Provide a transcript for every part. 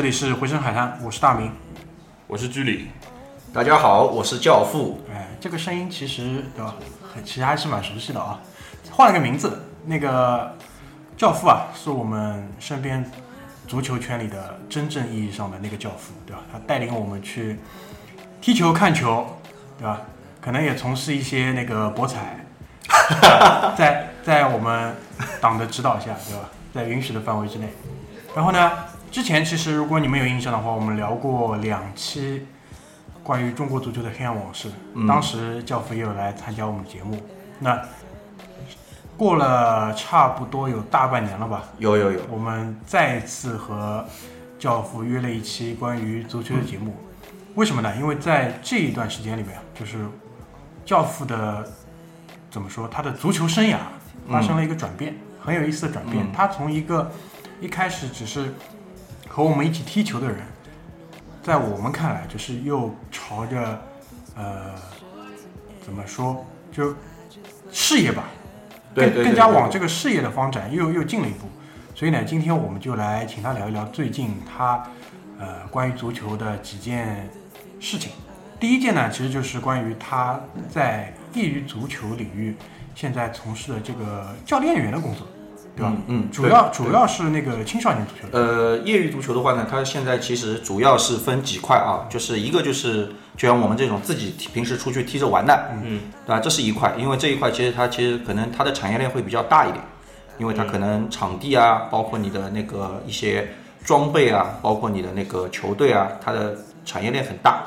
这里是回声海滩，我是大明。我是居里，大家好，我是教父。哎，这个声音其实对吧，很其实还是蛮熟悉的啊。换了个名字，那个教父啊，是我们身边足球圈里的真正意义上的那个教父，对吧？他带领我们去踢球、看球，对吧？可能也从事一些那个博彩，在在我们党的指导下，对吧？在允许的范围之内。然后呢，之前其实如果你们有印象的话，我们聊过两期关于中国足球的黑暗往事，当时教父也有来参加我们节目。那过了差不多有大半年了吧，有有有，我们再次和教父约了一期关于足球的节目。为什么呢？因为在这一段时间里面，就是教父的怎么说，他的足球生涯发生了一个转变，很有意思的转变。他从一个一开始只是和我们一起踢球的人，在我们看来，就是又朝着呃怎么说，就事业吧，更更加往这个事业的发展又又进了一步。所以呢，今天我们就来请他聊一聊最近他呃关于足球的几件事情。第一件呢，其实就是关于他在业余足球领域现在从事的这个教练员的工作，对吧？嗯嗯主要主要是那个青少年足球。呃，业余足球的话呢，它现在其实主要是分几块啊，就是一个就是就像我们这种自己平时出去踢着玩的，嗯，对吧？这是一块，因为这一块其实它其实可能它的产业链会比较大一点，因为它可能场地啊，包括你的那个一些装备啊，包括你的那个球队啊，它的产业链很大。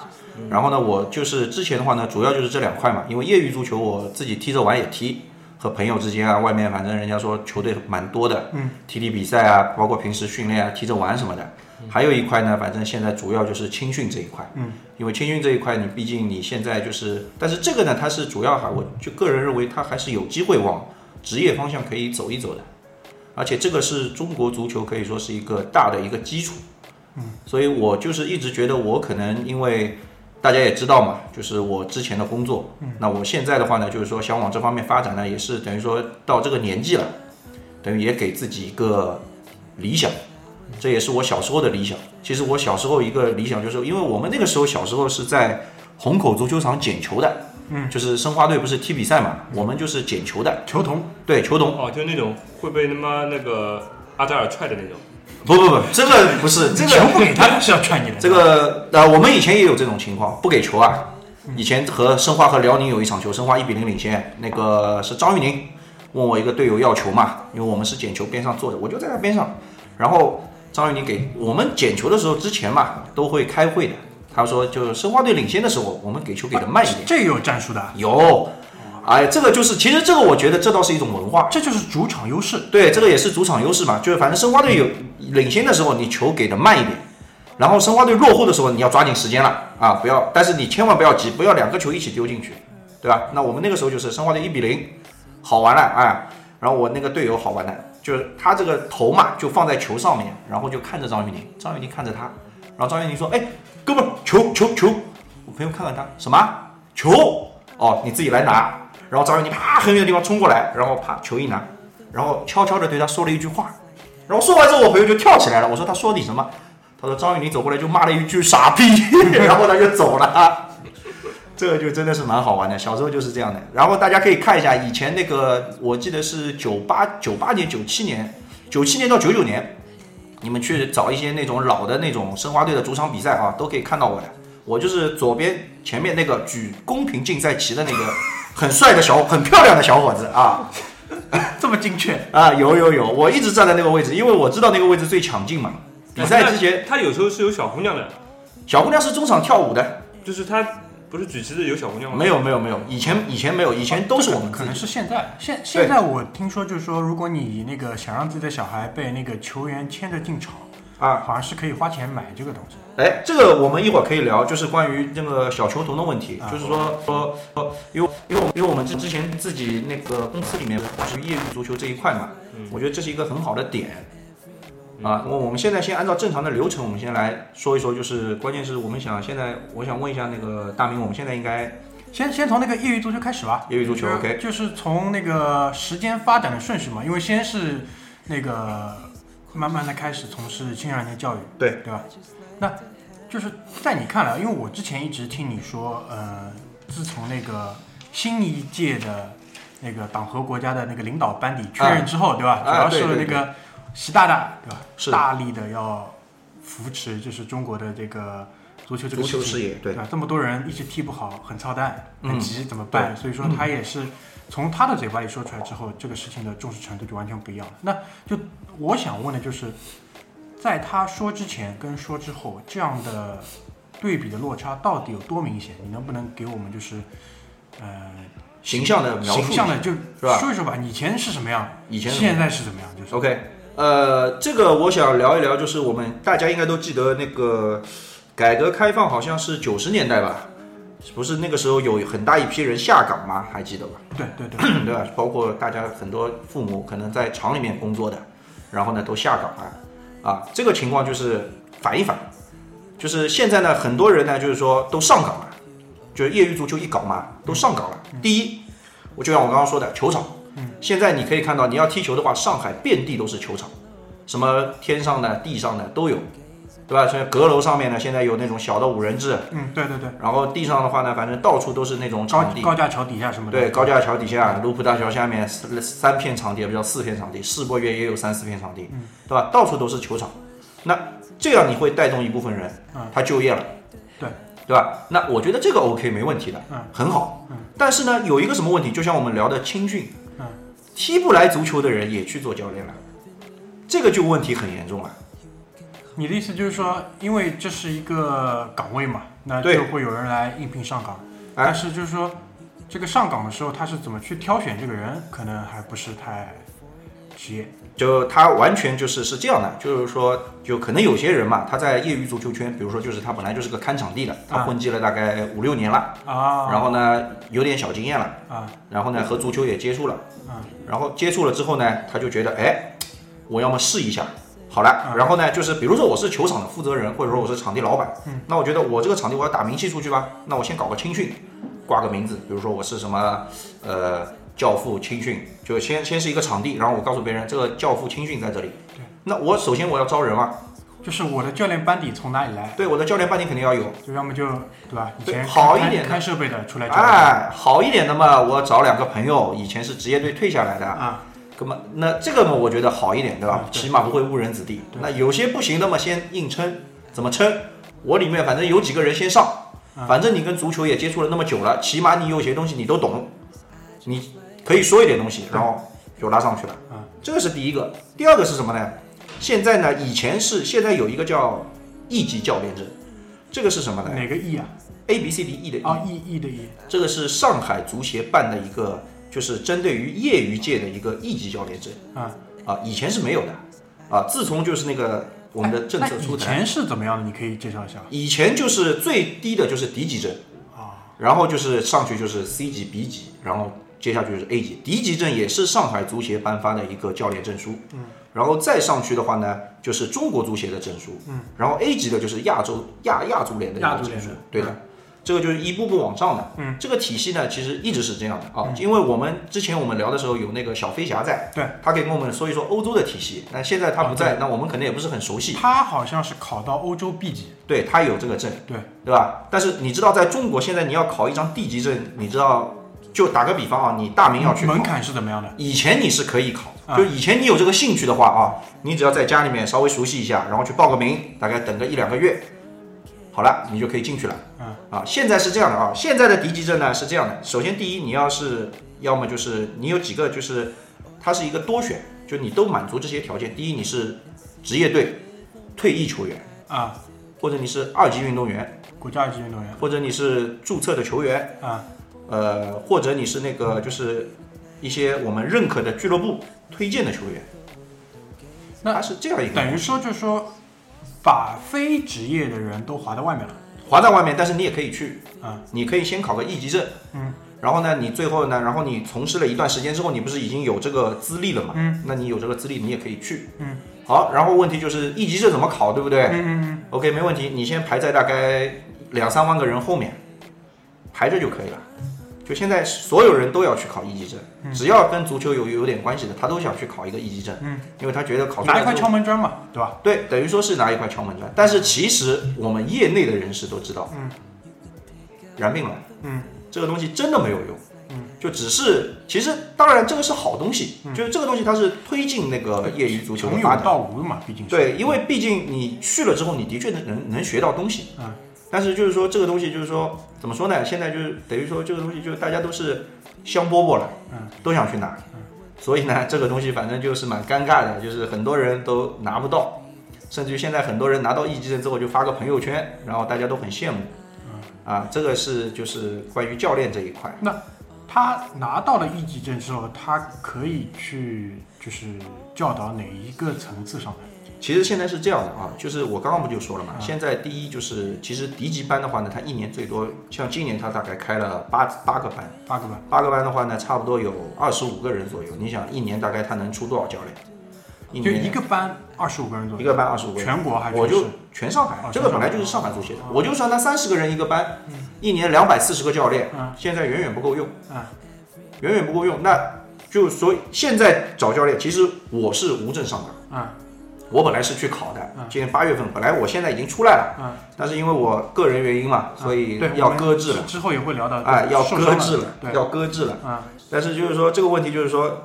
然后呢，我就是之前的话呢，主要就是这两块嘛，因为业余足球我自己踢着玩也踢，和朋友之间啊，外面反正人家说球队蛮多的，嗯，踢踢比赛啊，包括平时训练啊，踢着玩什么的。还有一块呢，反正现在主要就是青训这一块，嗯，因为青训这一块，你毕竟你现在就是，但是这个呢，它是主要哈，我就个人认为它还是有机会往职业方向可以走一走的，而且这个是中国足球可以说是一个大的一个基础，嗯，所以我就是一直觉得我可能因为大家也知道嘛，就是我之前的工作，嗯，那我现在的话呢，就是说想往这方面发展呢，也是等于说到这个年纪了，等于也给自己一个理想。这也是我小时候的理想。其实我小时候一个理想就是，因为我们那个时候小时候是在虹口足球场捡球的，嗯，就是申花队不是踢比赛嘛，我们就是捡球的，球童，对，球童。哦，就那种会被他妈那个阿扎尔踹的那种，不不不，这个不是这个球不给他是要劝你的。这个呃，我们以前也有这种情况，不给球啊。以前和申花和辽宁有一场球，申花一比零领先，那个是张玉宁问我一个队友要球嘛，因为我们是捡球边上坐着，我就在他边上，然后张玉宁给我们捡球的时候之前嘛都会开会的，他说就是申花队领先的时候，我们给球给的慢一点，这也有战术的，啊有，哎，这个就是其实这个我觉得这倒是一种文化，这就是主场优势。对，这个也是主场优势嘛，就是反正申花队有领先的时候，你球给的慢一点，然后申花队落后的时候，你要抓紧时间了啊，不要，但是你千万不要急，不要两个球一起丢进去，对吧？那我们那个时候就是申花队一比零，好玩了哎，然后我那个队友好玩的，就是他这个头嘛就放在球上面，然后就看着张玉宁，张玉宁看着他，然后张玉宁说，哎，哥们儿，球球球，我朋友看看他什么球？哦，你自己来拿。然后张玉宁啪很远的地方冲过来，然后啪球一拿，然后悄悄的对他说了一句话，然后说完之后，我朋友就跳起来了。我说他说你什么？他说张玉宁走过来就骂了一句傻逼，然后他就走了。这个就真的是蛮好玩的，小时候就是这样的。然后大家可以看一下以前那个，我记得是九八九八年、九七年、九七年到九九年，你们去找一些那种老的那种申花队的主场比赛啊，都可以看到我的。我就是左边前面那个举公平竞赛旗的那个很帅的小、很漂亮的小伙子啊 这么精确，啊！有有有，我一直站在那个位置，因为我知道那个位置最抢镜嘛。比赛之前，他有时候是有小姑娘的，小姑娘是中场跳舞的，就是他不是举旗的有小姑娘吗？没有没有没有，以前以前没有，以前都是我们可能是现在，现现在我听说就是说，如果你那个想让自己的小孩被那个球员牵着进场，啊。好像是可以花钱买这个东西。哎，这个我们一会儿可以聊，就是关于那个小球童的问题，啊就是说说说，因为因为我因为我们之之前自己那个公司里面是业余足球这一块嘛，嗯我觉得这是一个很好的点。啊，我我们现在先按照正常的流程，我们先来说一说，就是关键是我们想现在，我想问一下那个大明，我们现在应该先先从那个业余足球开始吧。业余足球 OK 就是从那个时间发展的顺序嘛，因为先是那个慢慢的开始从事青少年教育，对对吧？那就是在你看来，因为我之前一直听你说，呃，自从那个新一届的那个党和国家的那个领导班底确认之后，对吧？主啊要是那个习大大，对吧？是大力的要扶持，就是中国的这个足球这个足球事业，对对吧？这么多人一直踢不好，很操蛋，嗯很急，怎么办？所以说他也是从他的嘴巴里说出来之后，这个事情的重视程度就完全不一样了。那就我想问的就是，在他说之前跟说之后，这样的对比的落差到底有多明显？你能不能给我们就是呃形象的描述形象的就是吧说一说吧？以前是什么样？以前现在是怎么样？就是 OK，呃，这个我想聊一聊，就是我们大家应该都记得那个改革开放好像是九十年代吧，不是那个时候有很大一批人下岗吗？还记得吧？对对对，对吧？包括大家很多父母可能在厂里面工作的，然后呢都下岗了，啊，这个情况就是反一反，就是现在呢很多人呢就是说都上岗了，就是业余足球一搞嘛都上岗了。第一，我就像我刚刚说的球场，现在你可以看到你要踢球的话，上海遍地都是球场，什么天上的、地上的都有，对吧？所以阁楼上面呢现在有那种小的五人制，嗯，对对对，然后地上的话呢，反正到处都是那种高场地。高架桥底下什么的，对，高架桥底下，卢浦大桥下面三三片场地，不叫四片场地，世博园也有三四片场地，嗯对吧？到处都是球场，那这样你会带动一部分人嗯，他就业了，对，对吧？那我觉得这个 OK 没问题的，嗯很好嗯。但是呢，有一个什么问题？就像我们聊的青训嗯，踢不来足球的人也去做教练了，这个就问题很严重了。你的意思就是说，因为这是一个岗位嘛，那就会有人来应聘上岗。哎。但是就是说，这个上岗的时候，他是怎么去挑选这个人，可能还不是太职业。就他完全就是是这样的，就是说，就可能有些人嘛，他在业余足球圈，比如说就是他本来就是个看场地的，他啊。混迹了大概五六年了，啊，然后呢有点小经验了，啊。然后呢和足球也接触了，啊。然后接触了之后呢，他就觉得哎，我要么试一下，好了啊，然后呢就是比如说我是球场的负责人，或者说我是场地老板，嗯。那我觉得我这个场地我要打名气出去吧，那我先搞个青训，挂个名字，比如说我是什么呃教父青训，就先先是一个场地，然后我告诉别人这个教父青训在这里。对，那我首先我要招人啊，就是我的教练班底从哪里来，对我的教练班底肯定要有，就要么就对吧？以前好一点的看设备的出来教哎，好一点的嘛，我找两个朋友，以前是职业队退下来的，啊，那么那这个嘛，我觉得好一点，对吧起码不会误人子弟。那有些不行的嘛，先硬撑，怎么撑？我里面反正有几个人先上，嗯反正你跟足球也接触了那么久了，起码你有些东西你都懂，你可以说一点东西，然后就拉上去了嗯。这个是第一个。第二个是什么呢？现在呢，以前是现在有一个叫一级教练证，这个是什么呢哪个 E 啊？？A B C D E 的 E，啊，E E 的 E 这个是上海足协办的一个，就是针对于业余界的一个一级教练证。啊。啊，以前是没有的，啊，自从就是那个我们的政策出台，以前是怎么样的？你可以介绍一下以前就是最低的就是 D 级证，啊。然后就是上去就是 C 级、B 级，然后接下去就是 A 级。D 级证也是上海足协颁发的一个教练证书，嗯，然后再上去的话呢，就是中国足协的证书，嗯，然后 A 级的就是亚洲亚亚足联的一个证书亚足联的，对的。这个就是一步步往上的，嗯，这个体系呢，其实一直是这样的啊，因为我们之前我们聊的时候有那个小飞侠在，对，他可以跟我们说一说欧洲的体系，那现在他不在，那我们可能也不是很熟悉，他好像是考到欧洲 B 级，对他有这个证，对。对吧？但是你知道，在中国现在你要考一张 D 级证，你知道，就打个比方啊，你大名要去门槛是怎么样的？以前你是可以考，啊。就以前你有这个兴趣的话啊，你只要在家里面稍微熟悉一下，然后去报个名，大概等个一两个月，好了，你就可以进去了。嗯啊，现在是这样的啊，现在的敌级证呢是这样的，首先第一，你要是要么就是你有几个就是它是一个多选，就你都满足这些条件。第一，你是职业队退役球员，啊。或者你是二级运动员、国家二级运动员。或者你是注册的球员，啊，呃，或者你是那个就是一些我们认可的俱乐部推荐的球员，那它是这样一个。等于说就是说，把非职业的人都划到外面了。划在外面，但是你也可以去啊，你可以先考个一级证，嗯，然后呢，你最后呢，然后你从事了一段时间之后，你不是已经有这个资历了嘛，嗯，那你有这个资历，你也可以去，嗯，好，然后问题就是一级证怎么考，对不对？嗯嗯。OK，没问题，你先排在大概两三万个人后面，排着就可以了。就现在所有人都要去考一级证，只要跟足球有有点关系的，他都想去考一个一级证，嗯，因为他觉得考嗯，拿一块敲门砖嘛，对吧？对，等于说是拿一块敲门砖。但是其实我们业内的人士都知道，嗯，然并卵，嗯，这个东西真的没有用，嗯，就只是其实当然这个是好东西，就是这个东西它是推进那个业余足球从有的发展。到无嘛，毕竟是。对，因为毕竟你去了之后，你的确能能能学到东西。嗯。但是就是说这个东西就是说怎么说呢？现在就是等于说这个东西就是大家都是香饽饽了，嗯，都想去拿。所以呢，这个东西反正就是蛮尴尬的，就是很多人都拿不到，甚至于现在很多人拿到一级证之后就发个朋友圈，然后大家都很羡慕。啊，这个是就是关于教练这一块。那他拿到了一级证之后，他可以去就是教导哪一个层次上的？其实现在是这样的啊，就是我刚刚不就说了嘛，嗯现在第一就是其实敌级班的话呢，它一年最多像今年它大概开了八八个班，八个班。八个班的话呢，差不多有二十五个人左右。你想一年大概他能出多少教练？一就一个班二十五个人左右，一个班二十五个人，全国还是我就全上海哦，这个本来就是上海足协的，我就算他三十个人一个班，一年两百四十个教练嗯，现在远远不够用啊，远远不够用。那就所以现在找教练，其实我是无证上岗。嗯我本来是去考的嗯，今年八月份，本来我现在已经出来了，嗯，但是因为我个人原因嘛，所以，要搁置了，之后也会聊到，哎，要搁置了，要搁置了。啊，但是就是说这个问题就是说，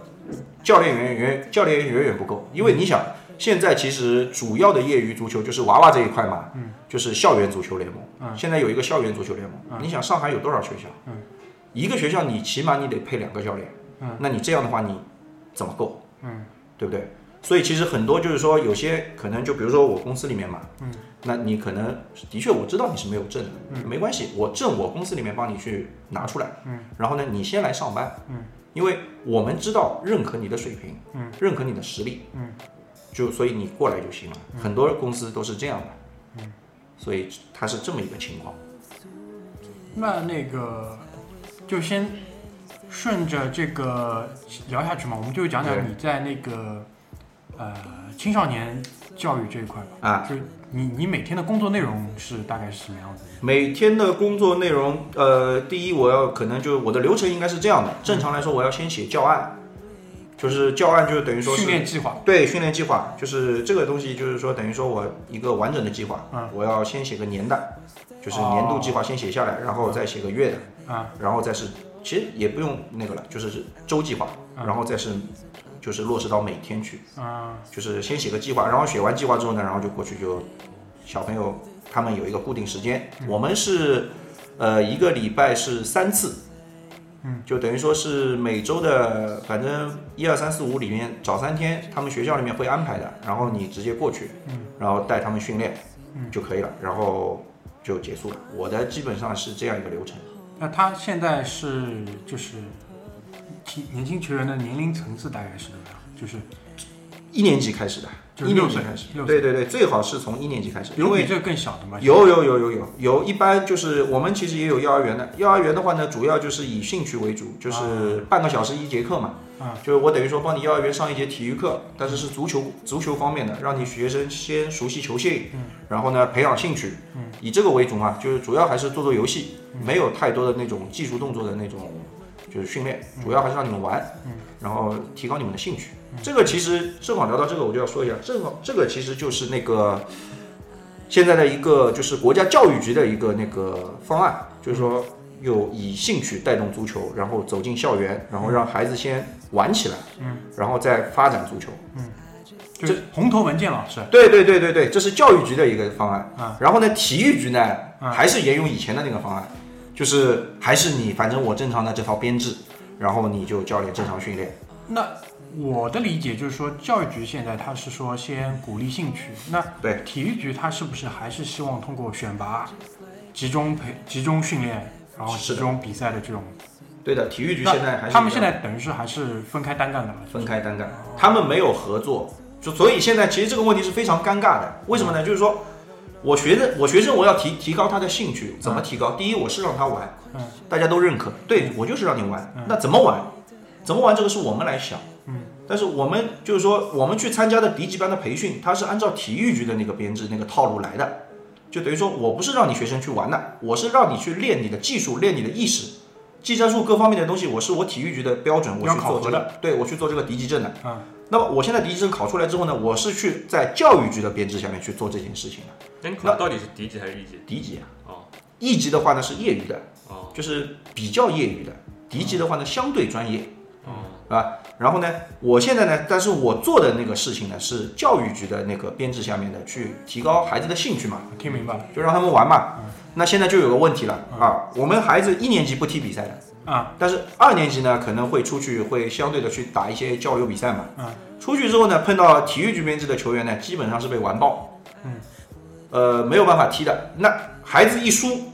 教练远远教练远远不够，因为你想，现在其实主要的业余足球就是娃娃这一块嘛，嗯，就是校园足球联盟，嗯。现在有一个校园足球联盟，嗯。你想上海有多少学校？嗯，一个学校你起码你得配两个教练，嗯，那你这样的话你怎么够？嗯，对不对？所以其实很多就是说，有些可能就比如说我公司里面嘛，嗯，那你可能的确我知道你是没有证的，嗯。没关系，我证我公司里面帮你去拿出来，嗯，然后呢，你先来上班，嗯，因为我们知道认可你的水平，嗯，认可你的实力，嗯，就所以你过来就行了，很多公司都是这样的，嗯，所以它是这么一个情况，那那个就先顺着这个聊下去嘛，我们就讲讲你在那个呃青少年教育这一块吧。啊，就你你每天的工作内容是大概是什么样子？每天的工作内容，呃，第一我要可能就我的流程应该是这样的，正常来说我要先写教案，就是教案就是等于说训练计划。对训练计划，就是这个东西，就是说等于说我一个完整的计划，嗯。我要先写个年的，就是年度计划先写下来，然后再写个月的，啊，然后再是其实也不用那个了，就是是周计划，嗯。然后再是就是落实到每天去，啊，就是先写个计划，然后写完计划之后呢，然后就过去就小朋友他们有一个固定时间，我们是呃一个礼拜是三次，嗯，就等于说是每周的反正一二三四五里面找三天，他们学校里面会安排的，然后你直接过去，嗯，然后带他们训练，嗯。就可以了，然后就结束了。我的基本上是这样一个流程。那他现在是就是青年轻球员的年龄层次大概是怎么样？就是一年级开始的，就是一年级开始，对对对，最好是从一年级开始，因为有比这个更小的吗？有有有有有有，一般就是我们其实也有幼儿园的，幼儿园的话呢，主要就是以兴趣为主，就是半个小时一节课嘛，啊。就是我等于说帮你幼儿园上一节体育课，但是是足球足球方面的，让你学生先熟悉球性，嗯。然后呢培养兴趣，嗯。以这个为主嘛，就是主要还是做做游戏，没有太多的那种技术动作的那种就是训练，主要还是让你们玩，嗯。然后提高你们的兴趣。这个其实正好聊到这个，我就要说一下，正好这个其实就是那个现在的一个就是国家教育局的一个那个方案，就是说有以兴趣带动足球，然后走进校园，然后让孩子先玩起来，嗯，然后再发展足球。就是红头文件老师。对对对对对，这是教育局的一个方案。啊。然后呢，体育局呢啊。还是沿用以前的那个方案，就是还是你反正我正常的这套编制，然后你就教练正常训练。那我的理解就是说，教育局现在他是说先鼓励兴趣，那对体育局他是不是还是希望通过选拔集中培、集中训练，然后集中比赛的这种。对的，体育局现在还是他们现在等于是还是分开单干的嘛。分开单干，他们没有合作，就所以现在其实这个问题是非常尴尬的。为什么呢？就是说我学生我学生我要提提高他的兴趣，怎么提高？第一，我是让他玩，嗯，大家都认可，对我就是让你玩。那怎么玩？怎么玩？这个是我们来想，嗯。但是我们就是说，我们去参加的敌级班的培训，它是按照体育局的那个编制、那个套路来的，就等于说我不是让你学生去玩的，我是让你去练你的技术、练你的意识、技战术各方面的东西，我是我体育局的标准，我去做这个对我去做这个敌级证的。嗯。那么我现在敌级证考出来之后呢，我是去在教育局的编制下面去做这件事情的。那你考到底是敌级还是一级？敌级啊，哦一级的话呢是业余的，哦就是比较业余的；敌级的话呢相对专业，哦，啊？然后呢，我现在呢，但是我做的那个事情呢是教育局的那个编制下面的，去提高孩子的兴趣嘛，听明白了就让他们玩嘛。那现在就有个问题了啊，我们孩子一年级不踢比赛的，啊，但是二年级呢可能会出去，会相对的去打一些交流比赛嘛。嗯。出去之后呢，碰到体育局编制的球员呢，基本上是被完爆。嗯。呃，没有办法踢的。那孩子一输，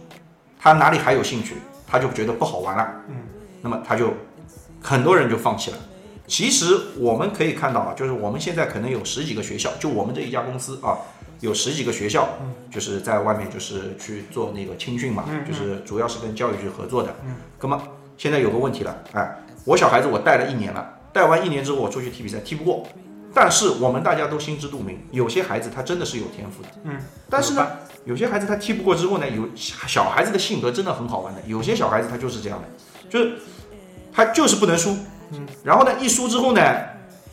他哪里还有兴趣？他就觉得不好玩了。嗯。那么他就很多人就放弃了。其实我们可以看到啊，就是我们现在可能有十几个学校，就我们这一家公司啊，有十几个学校，就是在外面就是去做那个青训嘛，就是主要是跟教育局合作的。嗯。那么现在有个问题了，哎，我小孩子我带了一年了，带完一年之后我出去踢比赛踢不过，但是我们大家都心知肚明，有些孩子他真的是有天赋的，嗯，但是呢，有些孩子他踢不过之后呢，有小孩子的性格真的很好玩的，有些小孩子他就是这样的，就是他就是不能输，嗯，然后呢，一输之后呢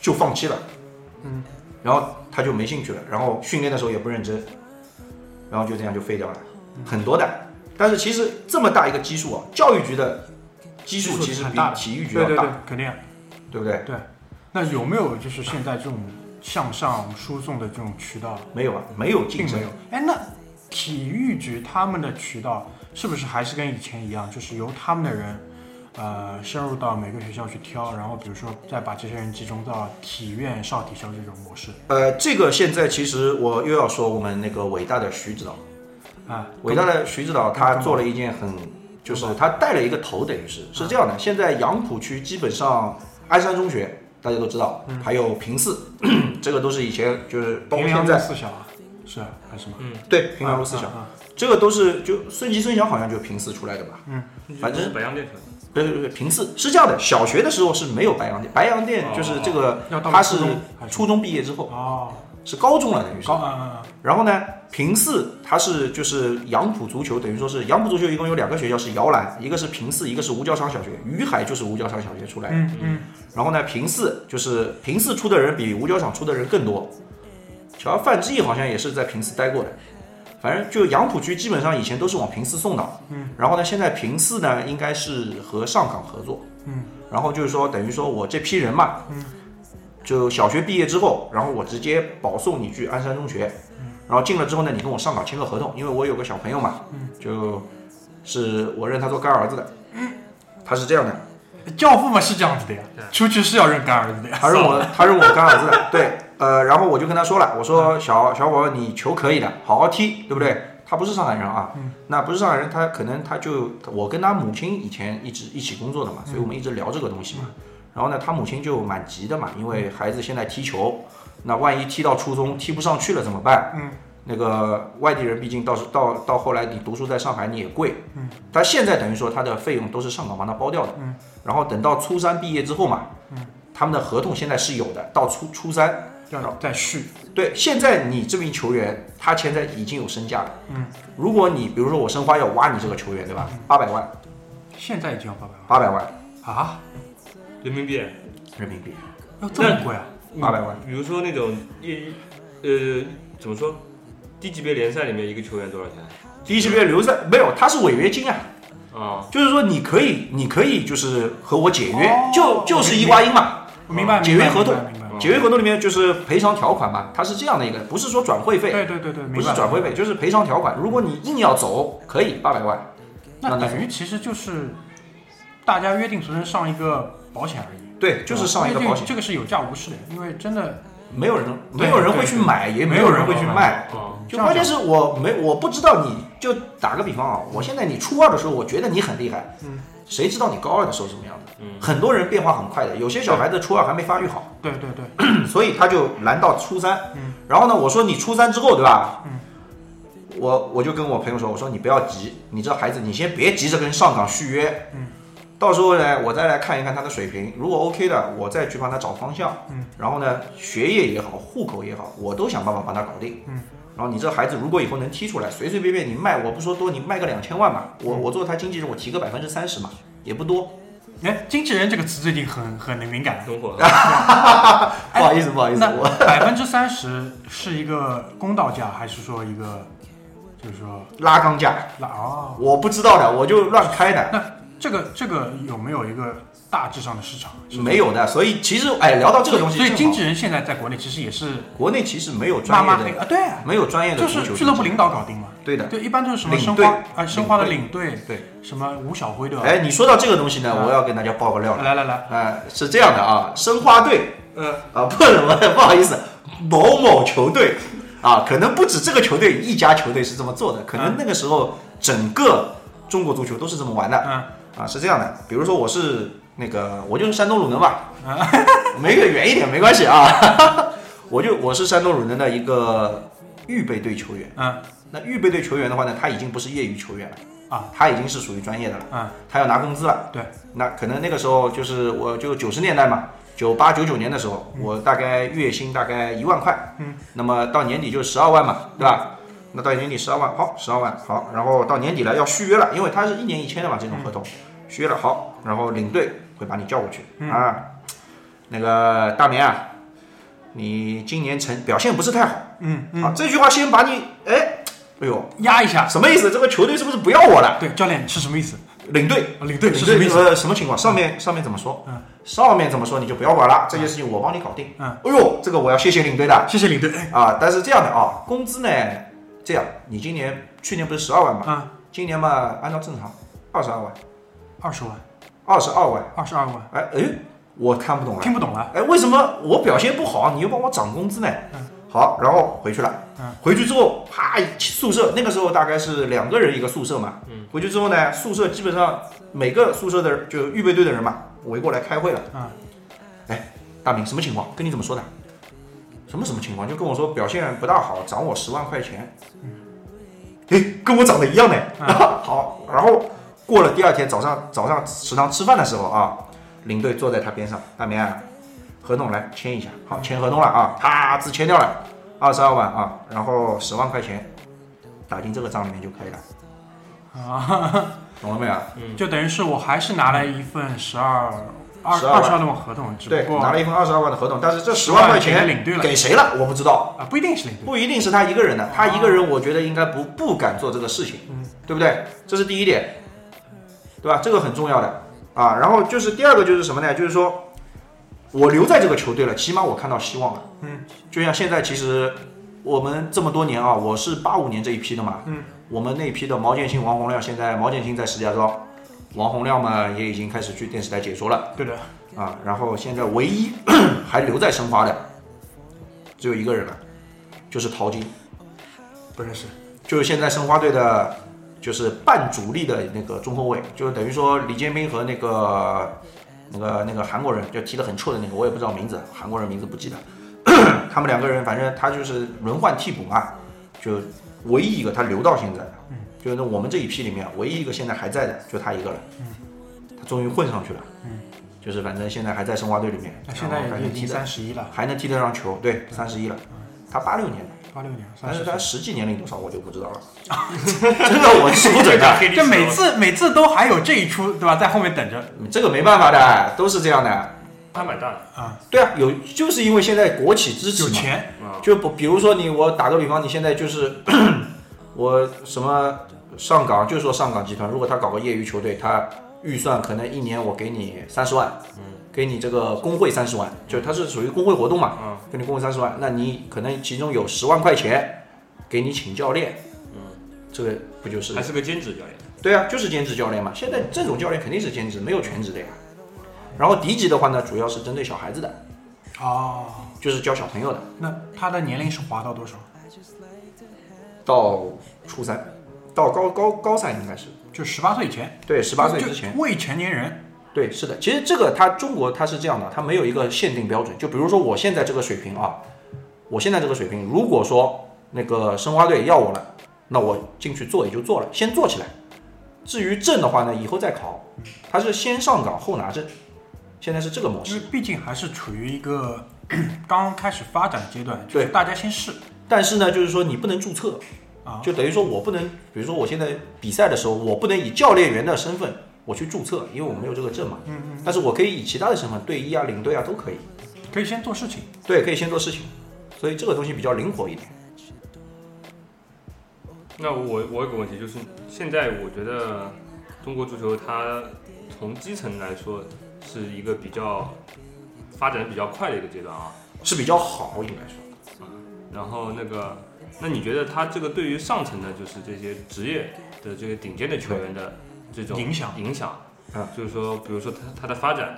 就放弃了，嗯，然后他就没兴趣了，然后训练的时候也不认真，然后就这样就废掉了，很多的。但是其实这么大一个基数啊，教育局的基数其实比很大体育局要大，对对对，肯定。对不对？那有没有就是现在这种向上输送的这种渠道？没有啊，没有竞争并没有。。哎，那体育局他们的渠道是不是还是跟以前一样，就是由他们的人，呃，深入到每个学校去挑，然后比如说再把这些人集中到体院、少体校这种模式呃，这个现在其实我又要说我们那个伟大的徐指导，啊？伟大的徐指导他做了一件很，就是他带了一个头，等于是是这样的。现在杨浦区基本上鞍山中学大家都知道，还有平四，这个都是以前就是包括现在路四小啊，是啊还是什么？对平阳路四小，啊啊这个都是就孙吉孙祥好像就是平四出来的吧？嗯反正是白洋淀出来的。对对对，平四是这样的。小学的时候是没有白洋淀，白洋淀就是这个他是初中还是初中毕业之后哦，是高中了，等于是高啊啊啊然后呢，平四它是就是杨浦足球，等于说是杨浦足球一共有两个学校是摇篮，一个是平四，一个是吴家场小学。于海就是吴家场小学出来的。嗯嗯，然后呢，平四就是平四出的人比吴家场出的人更多。瞧，范志毅好像也是在平四待过的。反正就杨浦区基本上以前都是往平四送的。嗯。然后呢，现在平四呢应该是和上港合作。嗯。然后就是说，等于说我这批人嘛。嗯。就小学毕业之后，然后我直接保送你去鞍山中学。然后进了之后呢，你跟我上岗签个合同，因为我有个小朋友嘛，就是我认他做干儿子的，他是这样的，教父嘛是这样子的呀，出去是要认干儿子的呀。他认我他认我干儿子的，对，呃，然后我就跟他说了，我说小小宝宝你球可以的，好好踢，对不对？他不是上海人啊，那不是上海人，他可能他就我跟他母亲以前一直一起工作的嘛，所以我们一直聊这个东西嘛。然后呢，他母亲就蛮急的嘛，因为孩子现在踢球，那万一踢到初中踢不上去了怎么办？嗯，那个外地人毕竟到时到到后来你读书在上海你也贵，嗯，他现在等于说他的费用都是上岗帮他包掉的，嗯，然后等到初三毕业之后嘛，嗯，他们的合同现在是有的，到初初三，要再续，对，现在你这名球员他现在已经有身价了，嗯，如果你比如说我申花要挖你这个球员对吧，八百万，现在已经要八百万八百万。啊，人民币，人民币，要这么贵啊？八百万，比如说那种一呃怎么说，低级别联赛里面一个球员多少钱？低级别留赛没有，他是违约金啊。啊，就是说，你可以，你可以就是和我解约，哦就就是伊瓜因嘛。我明白，解约合同解约合同里面就是赔偿条款嘛，它是这样的一个，不是说转会费，对对对对，不明白是转会费，就是赔偿条款。如果你硬要走，可以八百万。那那等于其实就是大家约定俗成上一个保险而已。对，就是上一个保险。这个是有价无市的，因为真的没有人没有人会去买，也没有人会去卖。哦，就关键是我没我不知道你就打个比方啊，我现在你初二的时候，我觉得你很厉害，嗯，谁知道你高二的时候什么样子？嗯很多人变化很快的，有些小孩子初二还没发育好，对对对，所以他就拦到初三。嗯，然后呢，我说你初三之后，对吧？嗯，我我就跟我朋友说，我说你不要急，你这孩子你先别急着跟上岗续约。嗯，到时候呢，我再来看一看他的水平，如果 OK 的，我再去帮他找方向。嗯，然后呢，学业也好，户口也好，我都想办法帮他搞定。嗯。然后你这孩子如果以后能踢出来，随随便便你卖，我不说多，你卖个两千万嘛，我我做他经纪人，我提个百分之三十嘛，也不多。哎，经纪人这个词最近很很敏感。很火。不好意思，不好意思，那我百分之三十是一个公道价，还是说一个就是说拉钢价，拉哦？我不知道的，我就乱开的。这个这个有没有一个大致上的市场？是没有的，所以其实哎，聊到这个东西，所以经纪人现在在国内其实也是国内其实没有专业的，啊，对啊，没有专业的就是俱乐部领导搞定嘛。对的。对，一般都是什么申花啊，申花的领领队，对，什么吴晓辉对吧？哎，你说到这个东西呢，啊我要跟大家爆个料了。来来来，哎，是这样的啊，申花队呃，啊，不 不好意思，某某球队啊，可能不止这个球队一家球队是这么做的，可能那个时候整个中国足球都是这么玩的。嗯啊，是这样的，比如说我是那个，我就是山东鲁能吧，啊 没个远一点没关系啊，我就我是山东鲁能的一个预备队球员。嗯那预备队球员的话呢，他已经不是业余球员了啊，他已经是属于专业的了，嗯他要拿工资了。对，那可能那个时候就是我就九十年代嘛，九八九九年的时候，我大概月薪大概一万块，嗯，那么到年底就十二万嘛，对吧？那到年底十二万，好，十二万，好，然后到年底了要续约了，因为他是一年一签的嘛，这种合同，续约了，好，然后领队会把你叫过去、嗯啊，那个大明啊，你今年成表现不是太好，嗯嗯，啊，这句话先把你，哎，哎呦，压一下。什么意思？这个球队是不是不要我了？对，教练是什么意思？领队，领队领是什么意思？队呃什么情况？上面上面怎么说？嗯，上面怎么说你就不要管了，这件事情我帮你搞定。嗯，哎呦，这个我要谢谢领队的谢谢领队。哎啊。但是这样的啊，工资呢，这样，你今年去年不是十二万嘛？啊，今年嘛，按照正常二十二万，二十万，二十二万。二十二万，哎哎，我看不懂了。听不懂了。哎，为什么我表现不好，你又帮我涨工资呢？嗯好，然后回去了。嗯回去之后，啪，宿舍那个时候大概是两个人一个宿舍嘛。嗯回去之后呢，宿舍基本上每个宿舍的人就预备队的人嘛，围过来开会了。嗯哎，大明什么情况？跟你怎么说的？什么什么情况？就跟我说表现不大好，涨我十万块钱。哎，跟我涨的一样的。嗯 好，然后过了第二天早上早上食堂吃饭的时候啊，领队坐在他边上，大明啊，合同来签一下，好签合同了啊，啪字签掉了，二十二万啊，然后十万块钱打进这个账里面就可以了，啊，懂了没有？就等于是我还是拿来一份十二二12二十万的合同，只对，不过拿了一份二十二万的合同，但是这十10万块钱领队了给谁了？我不知道，啊，不一定是领队。不一定是他一个人的，他一个人我觉得应该不不敢做这个事情，嗯对不对？这是第一点，对吧？这个很重要的啊。然后就是第二个就是什么呢？就是说我留在这个球队了，起码我看到希望了。嗯，就像现在其实我们这么多年啊，我是八五年这一批的嘛，嗯，我们那一批的毛剑卿、王洪亮，现在毛剑卿在石家庄，王洪亮嘛也已经开始去电视台解说了。对的，啊，然后现在唯一 还留在申花的只有一个人了，就是陶晶，不认识。就是现在申花队的，就是半主力的那个中后卫，就是等于说李建斌和那个那个那个韩国人就踢得很臭的那个，我也不知道名字，韩国人名字不记得，他们两个人反正他就是轮换替补嘛，就唯一一个他留到现在的，就是那我们这一批里面唯一一个现在还在的就他一个了，他终于混上去了，就是反正现在还在申花队里面，那现在已经能踢得三十一了，还能踢得上球，对，三十一了，他八六年的。八六年，但是他实际年龄多少我就不知道了，真的我说不准的，就每次每次都还有这一出，对吧？在后面等着这个没办法的，都是这样的。他蛮大的啊，对啊，有就是因为现在国企支持嘛，有钱，啊，就不比如说你我打个比方，你现在就是 我什么上港，就说上港集团，如果他搞个业余球队，他预算可能一年我给你三十万，嗯，给你这个工会三十万，就是它是属于工会活动嘛，嗯，给你工会三十万，那你可能其中有十万块钱给你请教练，嗯，这个不就是还是个兼职教练，对啊，就是兼职教练嘛。现在这种教练肯定是兼职，没有全职的呀。然后敌级的话呢，主要是针对小孩子的，哦，就是教小朋友的，那他的年龄是划到多少？到初三，到高高高三应该是就十八岁以前，对十八岁就之前。未成年人。对，是的，其实这个它中国它是这样的，它没有一个限定标准。就比如说我现在这个水平啊，我现在这个水平，如果说那个申花队要我了，那我进去做也就做了，先做起来。至于证的话呢，以后再考，它是先上岗后拿证，现在是这个模式。因为毕竟还是处于一个 刚开始发展阶段，就是对大家先试但是呢，就是说你不能注册，啊。就等于说我不能，比如说我现在比赛的时候，我不能以教练员的身份我去注册，因为我没有这个证嘛。嗯嗯，但是我可以以其他的身份，队医啊、领队啊都可以。可以先做事情。对，可以先做事情，所以这个东西比较灵活一点。那我我有个问题，就是现在我觉得中国足球它从基层来说是一个比较发展得比较快的一个阶段啊。是比较好，应该说。然后那个，那你觉得他这个对于上层的，就是这些职业的这个顶尖的球员的这种影响影响，啊就是说，比如说他他的发展，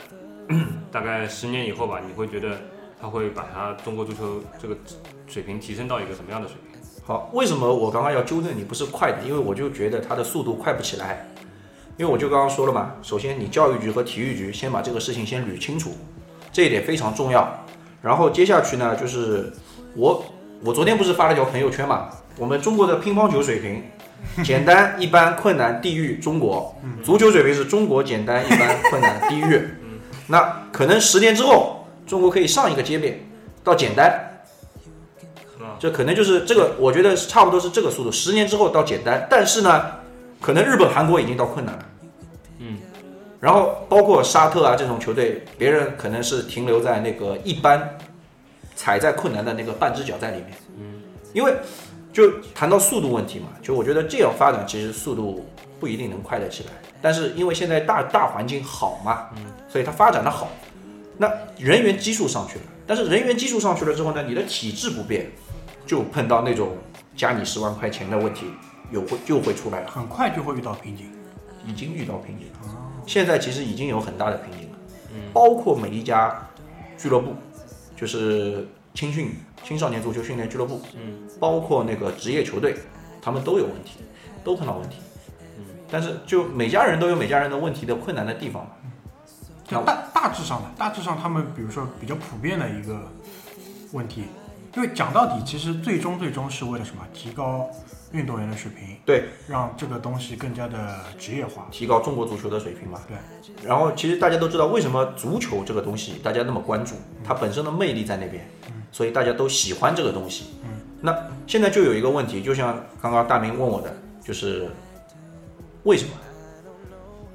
大概十年以后吧，你会觉得他会把他中国足球这个水平提升到一个什么样的水平？好，为什么我刚刚要纠正你不是快的？因为我就觉得他的速度快不起来。因为我就刚刚说了嘛，首先你教育局和体育局先把这个事情先捋清楚，这一点非常重要。然后接下去呢，就是我我昨天不是发了条朋友圈嘛，我们中国的乒乓球水平，简单、一般、困难、地狱，中国足球水平是中国简单、一般、困难、地狱。那可能十年之后，中国可以上一个阶别到简单，啊，这可能就是这个，我觉得差不多是这个速度。十年之后到简单，但是呢，可能日本、韩国已经到困难了。嗯，然后包括沙特啊这种球队，别人可能是停留在那个一般，踩在困难的那个半只脚在里面。嗯，因为就谈到速度问题嘛，就我觉得这样发展其实速度不一定能快得起来，但是因为现在大大环境好嘛，嗯，所以它发展的好，那人员基数上去了，但是人员基数上去了之后呢，你的体质不变，就碰到那种加你十万块钱的问题，有会就会出来了。很快就会遇到瓶颈。已经遇到瓶颈了，现在其实已经有很大的瓶颈了，包括每一家俱乐部，就是青训青少年足球训练俱乐部，嗯，包括那个职业球队，他们都有问题，都碰到问题，嗯，但是就每家人都有每家人的问题的困难的地方嘛，就大大致上的，大致上他们比如说比较普遍的一个问题，因为讲到底，其实最终最终是为了什么？提高运动员的水平，对，让这个东西更加的职业化。提高中国足球的水平嘛。对。然后其实大家都知道，为什么足球这个东西大家那么关注，它本身的魅力在那边，所以大家都喜欢这个东西。嗯。那现在就有一个问题，就像刚刚大明问我的，就是为什么？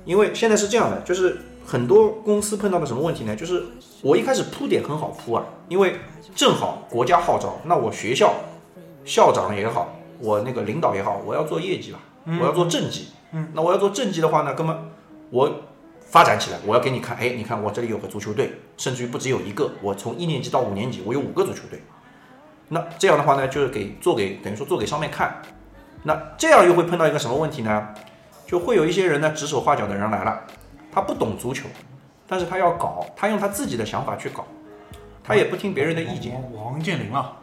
因为现在是这样的，就是很多公司碰到的什么问题呢？就是我一开始铺点很好铺啊，因为正好国家号召，那我学校校长也好，我那个领导也好，我要做业绩吧，我要做政绩。嗯，那我要做政绩的话呢，根本我发展起来，我要给你看，哎，你看我这里有个足球队，甚至于不只有一个，我从一年级到五年级，我有五个足球队。那这样的话呢，就是给做给等于说做给上面看。那这样又会碰到一个什么问题呢？就会有一些人呢指手画脚的人来了，他不懂足球，但是他要搞，他用他自己的想法去搞，他也不听别人的意见。王王健林啊，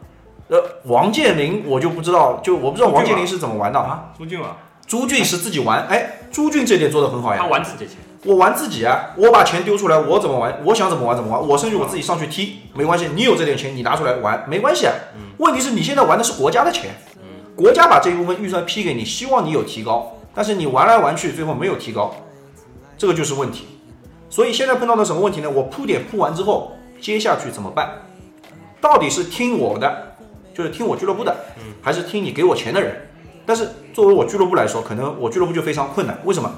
呃，王健林我就不知道，就我不知道王健林是怎么玩的啊。朱俊啊，朱俊是自己玩，哎，朱俊这点做得很好呀。他玩自己钱，我玩自己啊，我把钱丢出来，我怎么玩，我想怎么玩怎么玩，我甚至我自己上去踢，没关系。你有这点钱，你拿出来玩，没关系啊。问题是你现在玩的是国家的钱，国家把这一部分预算批给你，希望你有提高，但是你玩来玩去，最后没有提高，这个就是问题。所以现在碰到的什么问题呢？我铺点铺完之后，接下去怎么办？到底是听我的，就是听我俱乐部的，还是听你给我钱的人？但是作为我俱乐部来说，可能我俱乐部就非常困难。为什么？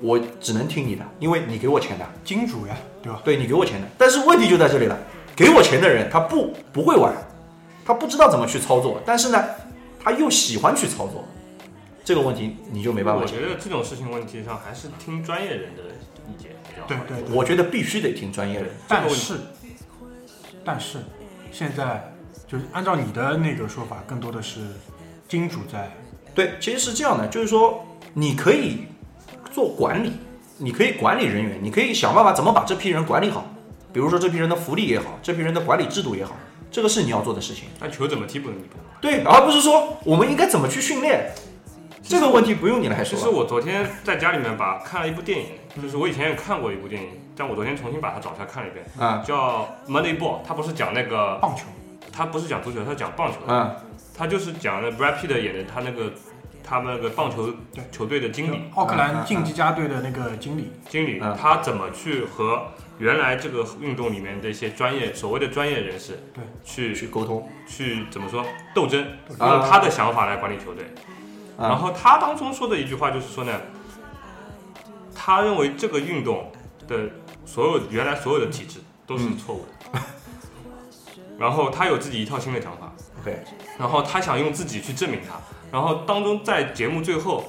我只能听你的，因为你给我钱的，金主呀，对吧？对你给我钱的。但是问题就在这里了，给我钱的人他不不会玩，他不知道怎么去操作，但是呢，他又喜欢去操作，这个问题你就没办法解决。我觉得这种事情问题上还是听专业人的意见比较好。对对对。我觉得必须得听专业人。但是，但是现在就是按照你的那个说法，更多的是金主在对，其实是这样的，就是说你可以做管理，你可以管理人员，你可以想办法怎么把这批人管理好。比如说这批人的福利也好，这批人的管理制度也好，这个是你要做的事情。那球怎么踢不能你不能？对，而不是说我们应该怎么去训练，这个问题不用你来说其实。我昨天在家里面把看了一部电影，就是我以前也看过一部电影，但我昨天重新把它找出来看了一遍，啊，叫《Moneyball》，它不是讲那个，棒球，它不是讲足球，他讲棒球，嗯。他就是讲那 Brad Pitt 演的他那个他们那个棒球球队的经理，奥克兰竞技家队的那个经理，经理嗯。他怎么去和原来这个运动里面的一些专业所谓的专业人士对。去去沟通。去怎么说斗争，啊用他的想法来管理球队。啊然后他当中说的一句话就是说呢，他认为这个运动的所有原来所有的体制都是嗯。错误的，然后他有自己一套新的想法，OK，然后他想用自己去证明他，然后当中在节目最后。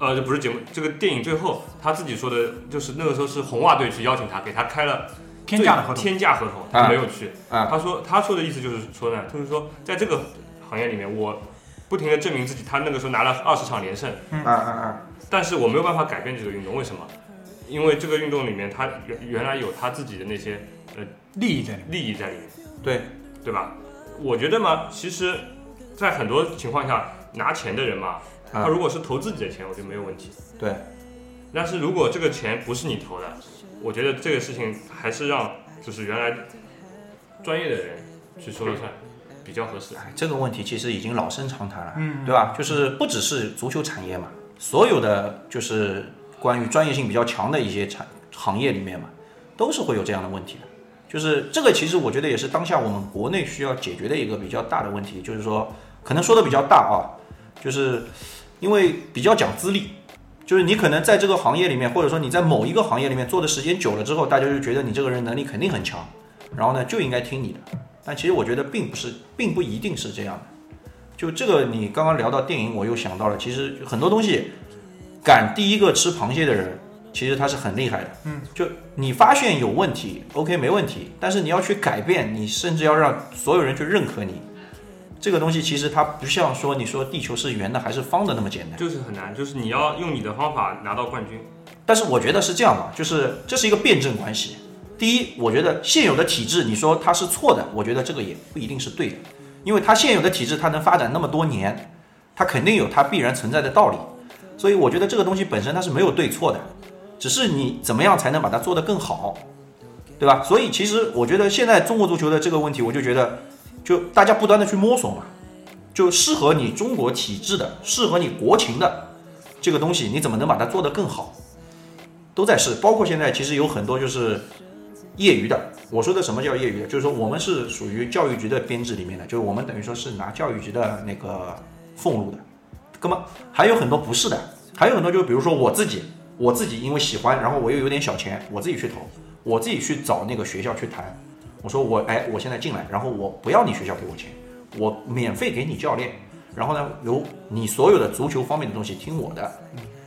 呃，不是节目，这个电影最后他自己说的，就是那个时候是红袜队去邀请他，给他开了天价的合同，天价合同，啊他没有去。啊他说他说的意思就是说呢，就是说在这个行业里面，我不停的证明自己。他那个时候拿了二十场连胜，啊啊啊，但是我没有办法改变这个运动，为什么？因为这个运动里面，他原原来有他自己的那些呃利益在。利益在里面，对，对吧？我觉得嘛，其实，在很多情况下，拿钱的人嘛，他啊如果是投自己的钱，我觉得没有问题。对，但是如果这个钱不是你投的，我觉得这个事情还是让就是原来专业的人去说了算，比较合适。哎这个问题其实已经老生常谈了，嗯，对吧？就是不只是足球产业嘛，所有的就是关于专业性比较强的一些产行业里面嘛，都是会有这样的问题的。就是这个，其实我觉得也是当下我们国内需要解决的一个比较大的问题，就是说可能说的比较大啊，就是因为比较讲资历，就是你可能在这个行业里面，或者说你在某一个行业里面做的时间久了之后，大家就觉得你这个人能力肯定很强，然后呢就应该听你的。但其实我觉得并不是，并不一定是这样的。就这个，你刚刚聊到电影，我又想到了，其实很多东西，敢第一个吃螃蟹的人，其实它是很厉害的。嗯，就你发现有问题，OK 没问题，但是你要去改变，你甚至要让所有人去认可你。这个东西其实它不像说你说地球是圆的还是方的那么简单。就是很难，就是你要用你的方法拿到冠军。但是我觉得是这样的，就是这是一个辩证关系。第一，我觉得现有的体制，你说它是错的，我觉得这个也不一定是对的，因为它现有的体制它能发展那么多年，它肯定有它必然存在的道理。所以我觉得这个东西本身它是没有对错的，只是你怎么样才能把它做得更好，对吧？所以其实我觉得现在中国足球的这个问题，我就觉得就大家不断的去摸索嘛，就适合你中国体制的、适合你国情的这个东西，你怎么能把它做得更好？都在试，包括现在其实有很多就是业余的。我说的什么叫业余的，就是说我们是属于教育局的编制里面的，就是我们等于说是拿教育局的那个俸禄的。那么还有很多不是的，还有很多就比如说我自己，我自己因为喜欢，然后我又有点小钱，我自己去投，我自己去找那个学校去谈，我说我哎我现在进来，然后我不要你学校给我钱，我免费给你教练，然后呢由你所有的足球方面的东西听我的。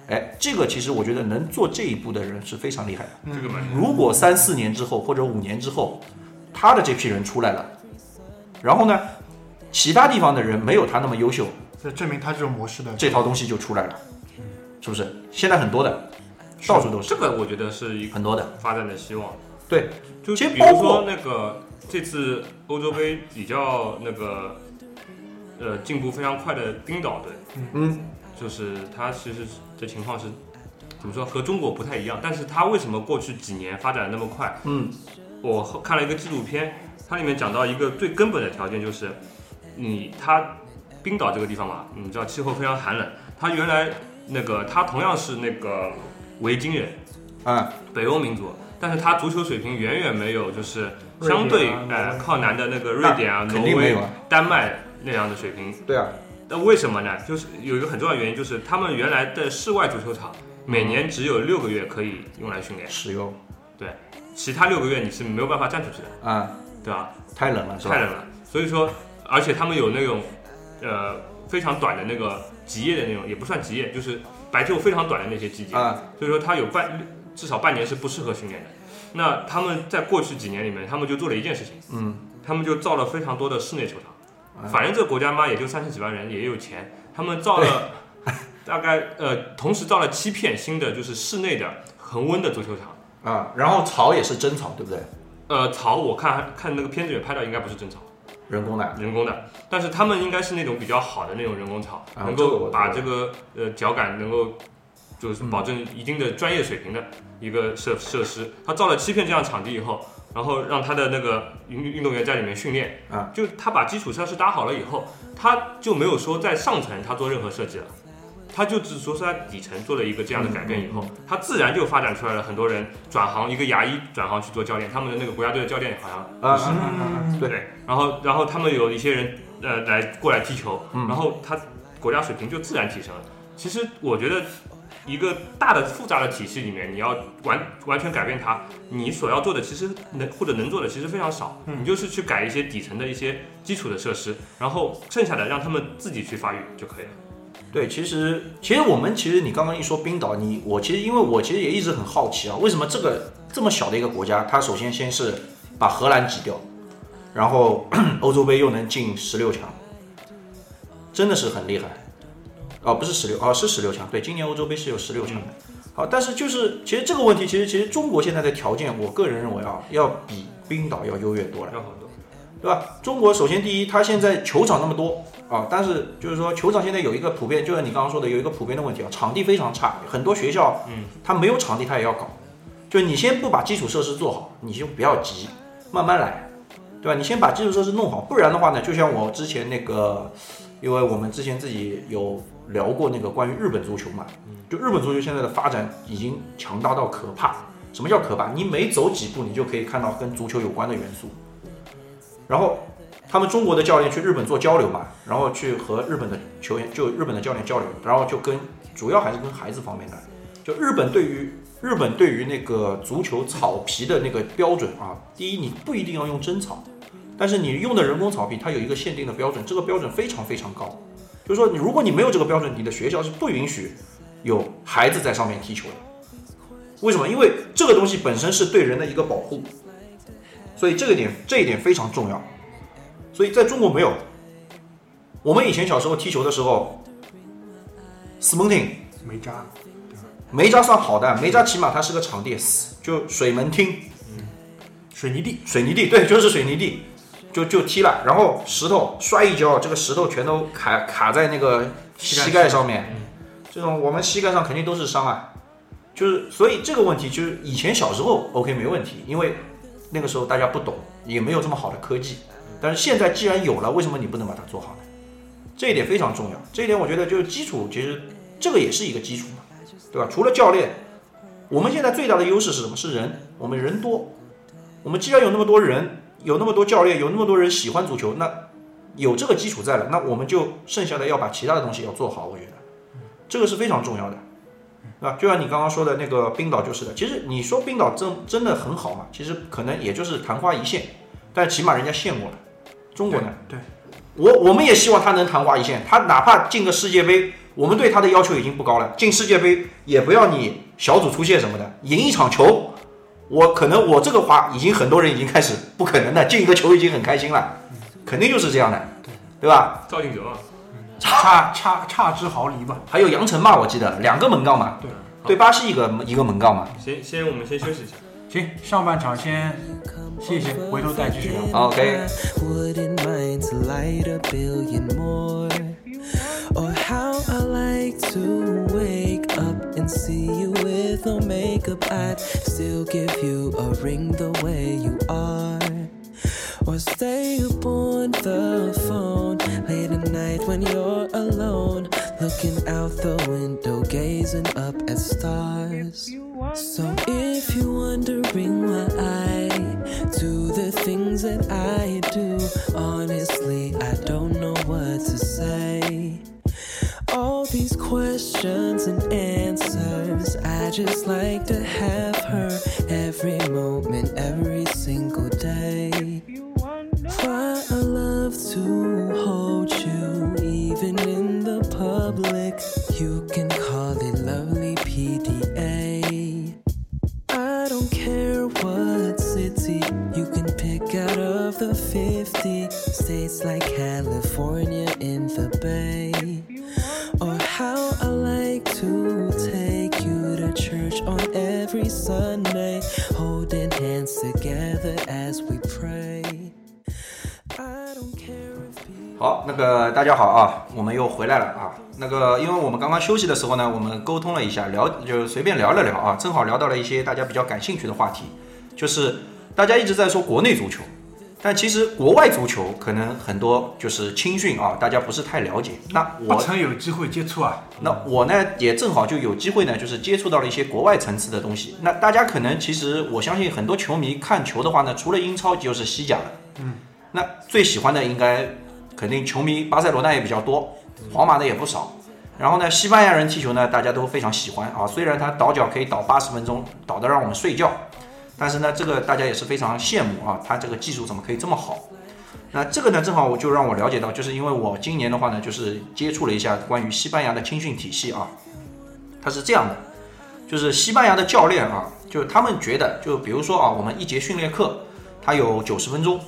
哎，这个其实我觉得能做这一步的人是非常厉害的。这个蛮如果三四年之后或者五年之后，他的这批人出来了，然后呢，其他地方的人没有他那么优秀，这证明他这种模式的这套东西就出来了，是不是？现在很多的，到处都是这个，我觉得是一个很多的。发展的希望。对，就其实比如说那个这次欧洲杯比较那个呃进步非常快的冰岛队，嗯，就是他其实这情况是怎么说和中国不太一样，但是他为什么过去几年发展的那么快？嗯，我看了一个纪录片，它里面讲到一个最根本的条件就是你它冰岛这个地方嘛，你知道气候非常寒冷，它原来那个它同样是那个维京人，啊，北欧民族，但是他足球水平远远没有就是相对啊呃靠南的那个瑞典啊、挪威。丹麦那样的水平。对啊，那为什么呢？就是有一个很重要的原因，就是他们原来的室外足球场每年只有六个月可以用来训练，使用对其他六个月你是没有办法站出去的，啊，对吧？太冷了，是吧？太冷了，所以说，而且他们有那种呃非常短的那个极夜的那种，也不算极夜，就是白昼非常短的那些季节。啊，所以说他有半至少半年是不适合训练的。那他们在过去几年里面，他们就做了一件事情，嗯，他们就造了非常多的室内球场。啊反正这个国家嘛，也就三十几万人，也有钱，他们造了 大概呃，同时造了七片新的就是室内的恒温的足球场。啊，然后草也是真草，对不对？呃，草我看看那个片子里拍到应该不是真草，人工的，人工的，但是他们应该是那种比较好的那种人工草，能啊这个我够把这个呃脚感能够就是保证一定的专业水平的一个设设施。他造了七片这样场地以后，然后让他的那个运运动员在里面训练，啊，就他把基础设施搭好了以后，他就没有说在上层他做任何设计了。他就只说是在底层做了一个这样的改变以后，他自然就发展出来了很多人转行，一个牙医转行去做教练，他们的那个国家队的教练好像啊，是嗯对，然后然后他们有一些人呃来过来踢球，嗯然后他国家水平就自然提升了。其实我觉得一个大的复杂的体系里面，你要完完全改变它，你所要做的其实能或者能做的其实非常少，嗯你就是去改一些底层的一些基础的设施，然后剩下的让他们自己去发育就可以了。对，其实其实我们其实你刚刚一说冰岛，你我其实因为我其实也一直很好奇啊，为什么这个这么小的一个国家，它首先先是把荷兰挤掉，然后 欧洲杯又能进十六强，真的是很厉害。哦，不是十六，哦是十六强，对，今年欧洲杯是有十六强的。好，但是就是其实这个问题，其实其实中国现在的条件，我个人认为啊，要比冰岛要优越多了。要好多。对吧？中国首先第一，它现在球场那么多啊，但是就是说球场现在有一个普遍，就像你刚刚说的，有一个普遍的问题啊，场地非常差，很多学校，嗯，它没有场地，它也要搞。就你先不把基础设施做好，你就不要急，慢慢来，对吧？你先把基础设施弄好，不然的话呢，就像我之前那个，因为我们之前自己有聊过那个关于日本足球嘛，就日本足球现在的发展已经强大到可怕。什么叫可怕？你每走几步，你就可以看到跟足球有关的元素。然后他们中国的教练去日本做交流嘛，然后去和日本的球员，就日本的教练交流，然后就跟主要还是跟孩子方面的，就日本对于日本对于那个足球草皮的那个标准啊，第一你不一定要用真草，但是你用的人工草皮它有一个限定的标准，这个标准非常非常高，就是说你如果你没有这个标准，你的学校是不允许有孩子在上面踢球的。为什么？因为这个东西本身是对人的一个保护，所以这个点这一点非常重要。所以在中国没有。我们以前小时候踢球的时候 s m o o t i n g 没扎，梅扎算好的，梅扎起码它是个场地，就水门厅、嗯水泥地，水泥地，对，就是水泥地，就就踢了，然后石头摔一跤，这个石头全都卡卡在那个膝盖上。面，这种我们膝盖上肯定都是伤啊。就是所以这个问题就是以前小时候 OK 没问题，因为那个时候大家不懂，也没有这么好的科技。但是现在既然有了，为什么你不能把它做好呢？这一点非常重要。这一点我觉得就是基础，其实这个也是一个基础嘛，对吧？除了教练，我们现在最大的优势是什么？是人，我们人多。我们既然有那么多人，有那么多教练，有那么多人喜欢足球，那有这个基础在了，那我们就剩下的要把其他的东西要做好。我觉得这个是非常重要的，对吧？就像你刚刚说的那个冰岛就是的。其实你说冰岛真真的很好嘛？其实可能也就是昙花一现，但起码人家现过了。中国呢？对，我我们也希望他能昙花一现，他哪怕进个世界杯，我们对他的要求已经不高了。进世界杯也不要你小组出线什么的，赢一场球，我可能我这个话已经很多人已经开始不可能的，进一个球已经很开心了，肯定就是这样的，对吧？赵俊哲啊，差差差之毫厘吧。还有杨晨嘛，我记得两个门杠嘛，对对巴西一个一个门杠嘛。行先我们先休息一下。行，上半场先谢谢，回头再继续聊。 OK， Wouldn't mind to light a billion more. Or how I like to wake up and see you with no makeup. I'd still give you a ring the way you are. Or stay up on the phone late at night when you're alone, looking out the window, gazing up at stars. So if you're wondering why I do the things that I do, honestly, I don't know what to say. All these questions and answers, I just like to have her every moment, every single day. Why I love to hold you, even in the public. You can call it lovely PDA. I don't care what city you can pick out of the 50 states like California in the Bay. Or how I like to 好，那个大家好啊，我们又回来了啊。那个，因为我们刚刚休息的时候呢，我们沟通了一下，聊就随便聊了聊啊，正好聊到了一些大家比较感兴趣的话题，就是大家一直在说国内足球，但其实国外足球可能很多就是青训啊，大家不是太了解。那不我曾有机会接触啊。那我呢也正好就有机会呢，就是接触到了一些国外层次的东西。那大家可能其实我相信很多球迷看球的话呢，除了英超就是西甲了。嗯，那最喜欢的应该肯定球迷巴塞罗那也比较多，皇马的也不少。然后呢，西班牙人踢球呢，大家都非常喜欢啊。虽然他倒脚可以倒八十分钟，倒得让我们睡觉，但是呢，这个大家也是非常羡慕啊。他这个技术怎么可以这么好？那这个呢，正好我就让我了解到，就是因为我今年的话呢，就是接触了一下关于西班牙的青训体系啊，它是这样的，就是西班牙的教练啊，就是他们觉得，就比如说啊，我们一节训练课，它有九十分钟，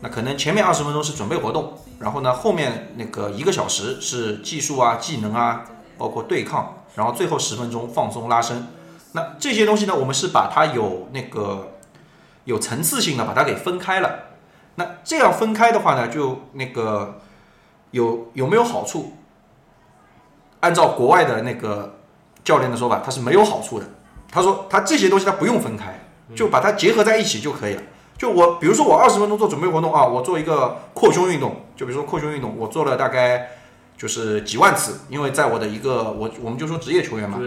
那可能前面二十分钟是准备活动，然后呢，后面那个一个小时是技术啊、技能啊，包括对抗，然后最后十分钟放松拉伸。那这些东西呢，我们是把它有那个有层次性的把它给分开了。那这样分开的话呢，就那个有有没有好处？按照国外的那个教练的说法，他是没有好处的。他说他这些东西他不用分开，就把它结合在一起就可以了。就我比如说我二十分钟做准备活动啊，我做一个扩胸运动，就比如说扩胸运动，我做了大概就是几万次，因为在我的一个我我们就说职业球员嘛，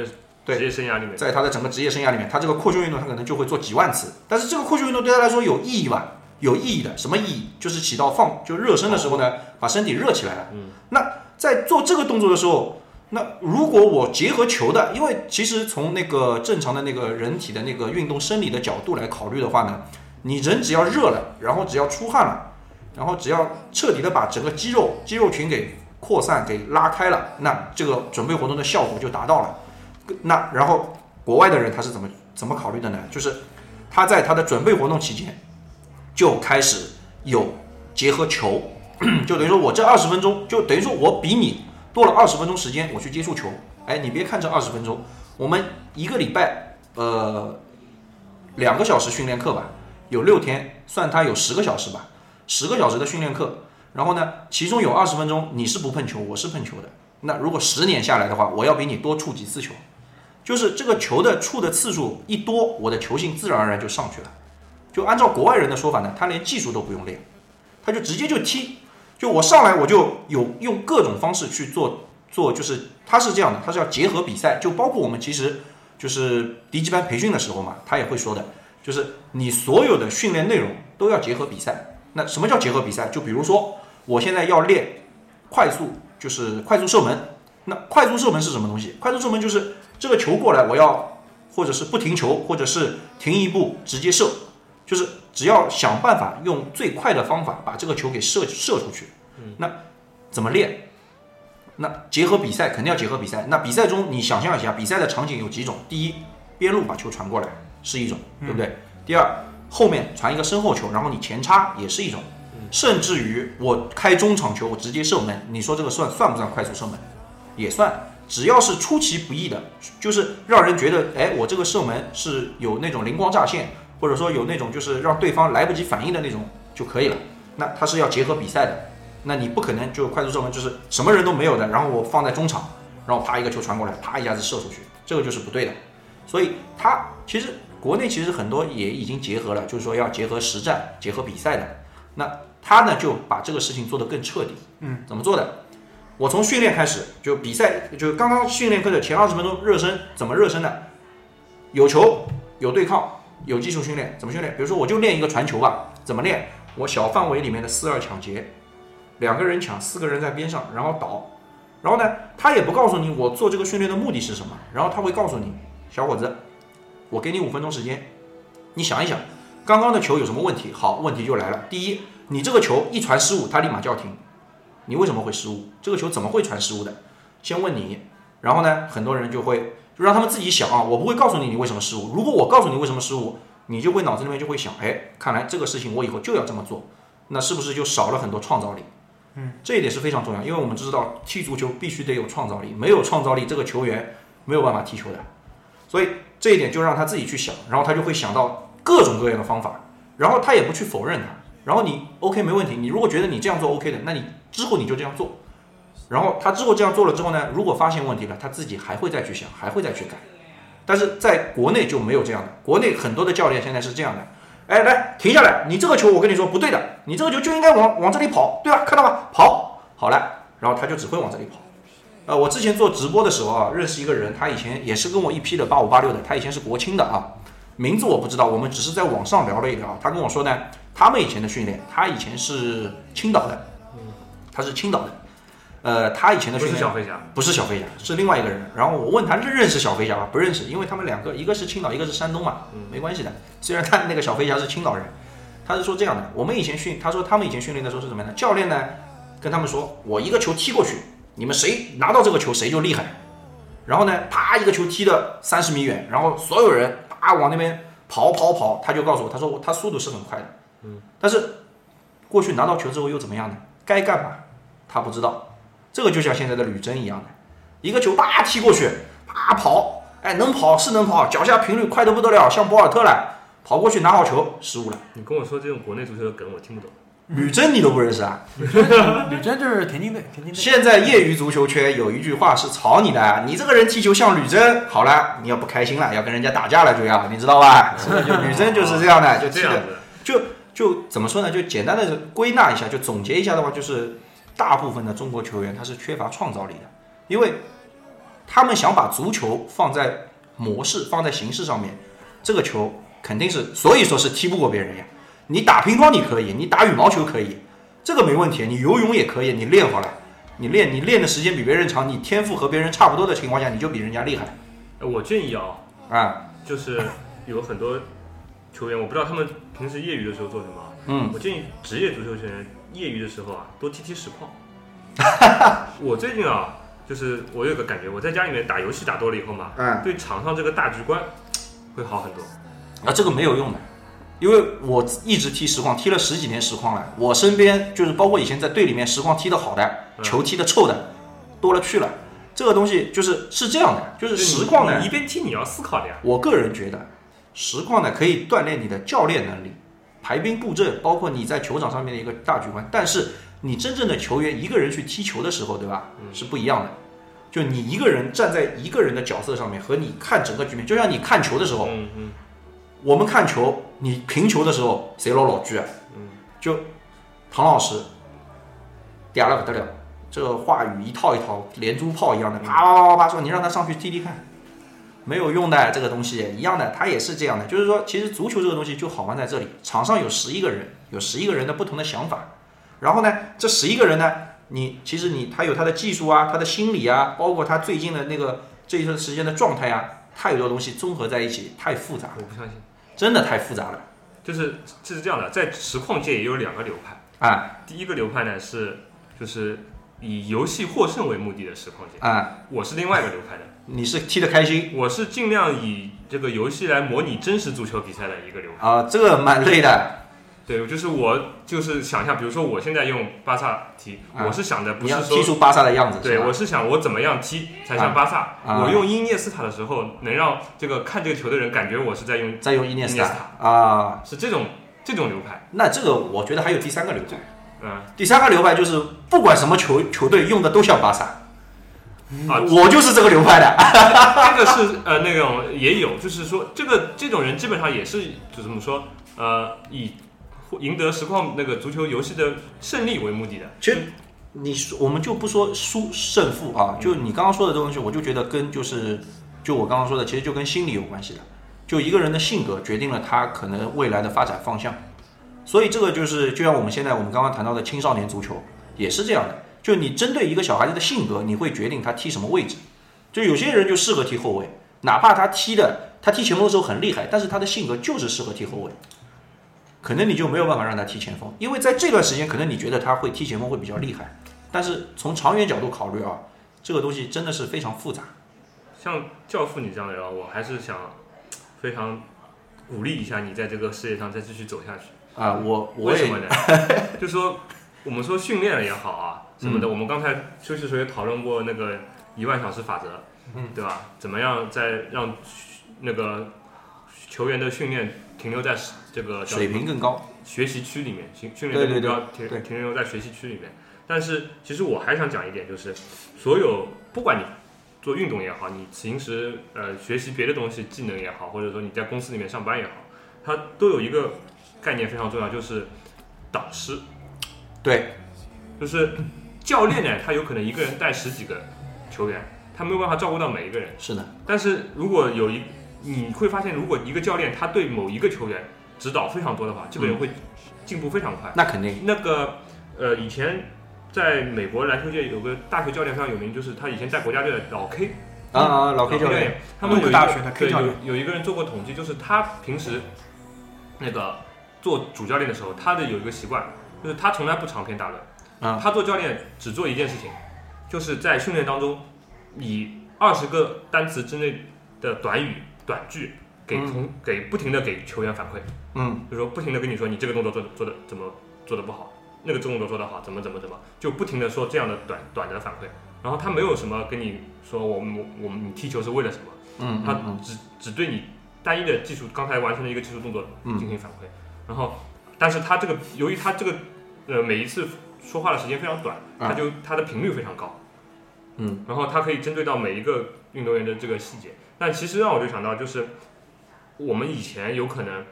对职业生涯里面，在他的整个职业生涯里面，他这个扩胸运动他可能就会做几万次，但是这个扩胸运动对他来说有意义吧？有意义的，什么意义？就是起到放就热身的时候呢，把身体热起来了。嗯，那在做这个动作的时候，那如果我结合球的，因为其实从那个正常的那个人体的那个运动生理的角度来考虑的话呢，你人只要热了，然后只要出汗了，然后只要彻底的把整个肌肉肌肉群给扩散给拉开了，那这个准备活动的效果就达到了。那然后国外的人他是怎么怎么考虑的呢？就是他在他的准备活动期间就开始有结合球，就等于说我这二十分钟，就等于说我比你多了二十分钟时间我去接触球。哎，你别看这二十分钟，我们一个礼拜呃两个小时训练课吧，有六天，算它有十个小时吧，十个小时的训练课。然后呢，其中有二十分钟你是不碰球，我是碰球的。那如果十年下来的话，我要比你多触几次球，就是这个球的触的次数一多，我的球性自然而然就上去了。就按照国外人的说法呢，他连技术都不用练，他就直接就踢。就我上来我就有用各种方式去做做，就是他是这样的，他是要结合比赛，就包括我们其实就是低级班培训的时候嘛，他也会说的，就是你所有的训练内容都要结合比赛。那什么叫结合比赛？就比如说我现在要练快速，就是快速射门。那快速射门是什么东西？快速射门就是这个球过来，我要或者是不停球，或者是停一步直接射，就是只要想办法用最快的方法把这个球给射射出去。那怎么练？那结合比赛肯定要结合比赛。那比赛中你想象一下，比赛的场景有几种？第一，边路把球传过来是一种，对不对？第二，后面传一个身后球，然后你前插也是一种。甚至于我开中场球，我直接射门，你说这个算算不算快速射门？也算，只要是出其不意的，就是让人觉得，哎，我这个射门是有那种灵光乍现，或者说有那种就是让对方来不及反应的那种就可以了。那它是要结合比赛的，那你不可能就快速射门就是什么人都没有的，然后我放在中场，然后啪一个球传过来，啪一下子射出去，这个就是不对的。所以它其实国内其实很多也已经结合了，就是说要结合实战、结合比赛的。那他呢就把这个事情做得更彻底。嗯，怎么做的？我从训练开始，就比赛，就刚刚训练课的前二十分钟热身，怎么热身的？有球，有对抗，有技术训练，怎么训练？比如说我就练一个传球吧，怎么练？我小范围里面的四二抢劫，两个人抢，四个人在边上，然后倒，然后呢，他也不告诉你我做这个训练的目的是什么，然后他会告诉你，小伙子，我给你五分钟时间，你想一想，刚刚的球有什么问题？好，问题就来了。第一，你这个球一传失误，他立马叫停，你为什么会失误？这个球怎么会传失误的？先问你，然后呢，很多人就会就让他们自己想啊，我不会告诉你你为什么失误。如果我告诉你为什么失误，你就会脑子里面就会想，哎，看来这个事情我以后就要这么做，那是不是就少了很多创造力？嗯，这一点是非常重要，因为我们知道踢足球必须得有创造力，没有创造力，这个球员没有办法踢球的。所以这一点就让他自己去想，然后他就会想到各种各样的方法，然后他也不去否认它，然后你 OK 没问题，你如果觉得你这样做 OK 的，那你之后你就这样做。然后他之后这样做了之后呢，如果发现问题了，他自己还会再去想，还会再去改。但是在国内就没有这样的，国内很多的教练现在是这样的，哎，来停下来，你这个球我跟你说不对的，你这个球就应该往往这里跑，对吧？看到吧，跑好了，然后他就只会往这里跑。呃，我之前做直播的时候啊，认识一个人，他以前也是跟我一批的八五八六的，他以前是国青的啊，名字我不知道，我们只是在网上聊了一聊。他跟我说呢，他们以前的训练，他以前是青岛的，他是青岛的，呃，他以前的训练是小飞侠，不是小飞侠，是另外一个人。然后我问他认认识小飞侠吗？不认识，因为他们两个一个是青岛，一个是山东嘛，没关系的。虽然他那个小飞侠是青岛人，他是说这样的，我们以前训，他说他们以前训练的时候是怎么样的？教练呢跟他们说，我一个球踢过去，你们谁拿到这个球谁就厉害。然后呢，啪一个球踢的三十米远，然后所有人啪往那边跑跑跑，他就告诉我，他说他速度是很快的，嗯，但是过去拿到球之后又怎么样呢？该干嘛他不知道。这个就像现在的吕征一样的，一个球啪踢过去，啪跑，哎，能跑是能跑，脚下频率快得不得了，像博尔特了跑过去拿好球，失误了。你跟我说这种国内足球的梗，我听不懂。吕征你都不认识啊？吕征就是田径队，田径队。现在业余足球圈有一句话是炒你的，你这个人踢球像吕征，好了，你要不开心了，要跟人家打架了就要，你知道吧？就吕征就是这样的，就踢的，这样，就就怎么说呢？就简单的归纳一下，就总结一下的话，就是大部分的中国球员他是缺乏创造力的，因为他们想把足球放在模式、放在形式上面，这个球肯定是，所以说是踢不过别人呀。你打乒乓你可以，你打羽毛球可以，这个没问题。你游泳也可以，你练好了，你练你练的时间比别人长，你天赋和别人差不多的情况下，你就比人家厉害呃我建议啊，啊。就是有很多球员，我不知道他们平时业余的时候做什么。嗯，我建议职业足球球员业余的时候啊，多踢踢实况。我最近啊，就是我有个感觉，我在家里面打游戏打多了以后嘛，嗯对场上这个大局观会好很多。啊，这个没有用的，因为我一直踢实况，踢了十几年实况了。我身边就是包括以前在队里面实况踢得好的，嗯球踢得臭的，多了去了。这个东西就是是这样的，就是实况呢一，边踢你要思考的呀。我个人觉得实况呢可以锻炼你的教练能力、排兵布阵，包括你在球场上面的一个大局观。但是你真正的球员一个人去踢球的时候，对吧？是不一样的。就你一个人站在一个人的角色上面，和你看整个局面，就像你看球的时候，嗯嗯，我们看球，你评球的时候谁老老句啊？嗯，就唐老师嗲了不得了，这个话语一套一套，连珠炮一样的，啪啪啪啪啪说，你让他上去踢踢看，没有用的，这个东西一样的，他也是这样的。就是说，其实足球这个东西就好玩在这里，场上有十一个人，有十一个人的不同的想法，然后呢，这十一个人呢，你其实你他有他的技术啊，他的心理啊，包括他最近的那个这一段时间的状态啊，太多东西综合在一起，太复杂了，我不相信。真的太复杂了就是是这样的，在实况界也有两个流派。啊第一个流派呢是就是以游戏获胜为目的的实况界，啊！我是另外一个流派的，你是踢得开心我是尽量以这个游戏来模拟真实足球比赛的一个流派。啊，这个蛮累的。对，就是我就是想象，比如说我现在用巴萨踢，啊我是想的不是说。踢出巴萨的样子，对，是我是想我怎么样踢才像巴萨？啊我用伊涅斯塔的时候，能让这个看这个球的人感觉我是在用，在用伊涅斯塔啊。是这种这种流派。那这个我觉得还有第三个流派，嗯第三个流派就是不管什么球球队用的都像巴萨，啊，我就是这个流派的。这个是呃那种也有，就是说这个这种人基本上也是就怎么说呃以获赢得实况那个足球游戏的胜利为目的的。其实你我们就不说输胜负啊，就你刚刚说的这东西，我就觉得跟就是就我刚刚说的，其实就跟心理有关系的。就一个人的性格决定了他可能未来的发展方向，所以这个就是就像我们现在我们刚刚谈到的青少年足球也是这样的。就你针对一个小孩子的性格，你会决定他踢什么位置。就有些人就适合踢后卫，哪怕他踢的他踢前锋的时候很厉害，但是他的性格就是适合踢后卫。可能你就没有办法让他踢前锋，因为在这段时间，可能你觉得他会踢前锋会比较厉害，但是从长远角度考虑啊，这个东西真的是非常复杂。像教父你这样的人，我还是想非常鼓励一下你在这个事业上再继续走下去。啊、我为什么呢？就说我们说训练也好啊什么的，我们刚才休息的时候也讨论过那个一万小时法则，嗯，对吧？怎么样再让那个球员的训练停留在这个水平更高，学习区里面，训训练的目标停停留在学习区里面。但是其实我还想讲一点，就是所有不管你做运动也好，你平时呃学习别的东西技能也好，或者说你在公司里面上班也好，它都有一个概念非常重要，就是导师。对，就是教练呢，他有可能一个人带十几个球员，他没有办法照顾到每一个人。是的，但是如果有一，你会发现，如果一个教练他对某一个球员指导非常多的话，这个人会进步非常快。那肯定，那个呃，以前在美国篮球界有个大学教练非常有名，就是他以前在国家队的老 K 啊啊，老 K 教练，他们有一个大学的 K 对教练。有有一个人做过统计，就是他平时那个做主教练的时候，他的有一个习惯，就是他从来不长篇大论。啊。他做教练只做一件事情，就是在训练当中，以二十个单词之内的短语、短句给同、给不停的给球员反馈，嗯，就是说不停的跟你说你这个动作做的做的怎么做的不好，那个动作做的好，怎么怎么怎么，就不停的说这样的短短的反馈。然后他没有什么跟你说我们我们你踢球是为了什么，嗯他只只对你单一的技术刚才完成的一个技术动作嗯进行反馈。然后，但是他这个由于他这个呃每一次说话的时间非常短，啊他就他的频率非常高，嗯，然后他可以针对到每一个运动员的这个细节。但其实让我就想到，就是我们以前有可能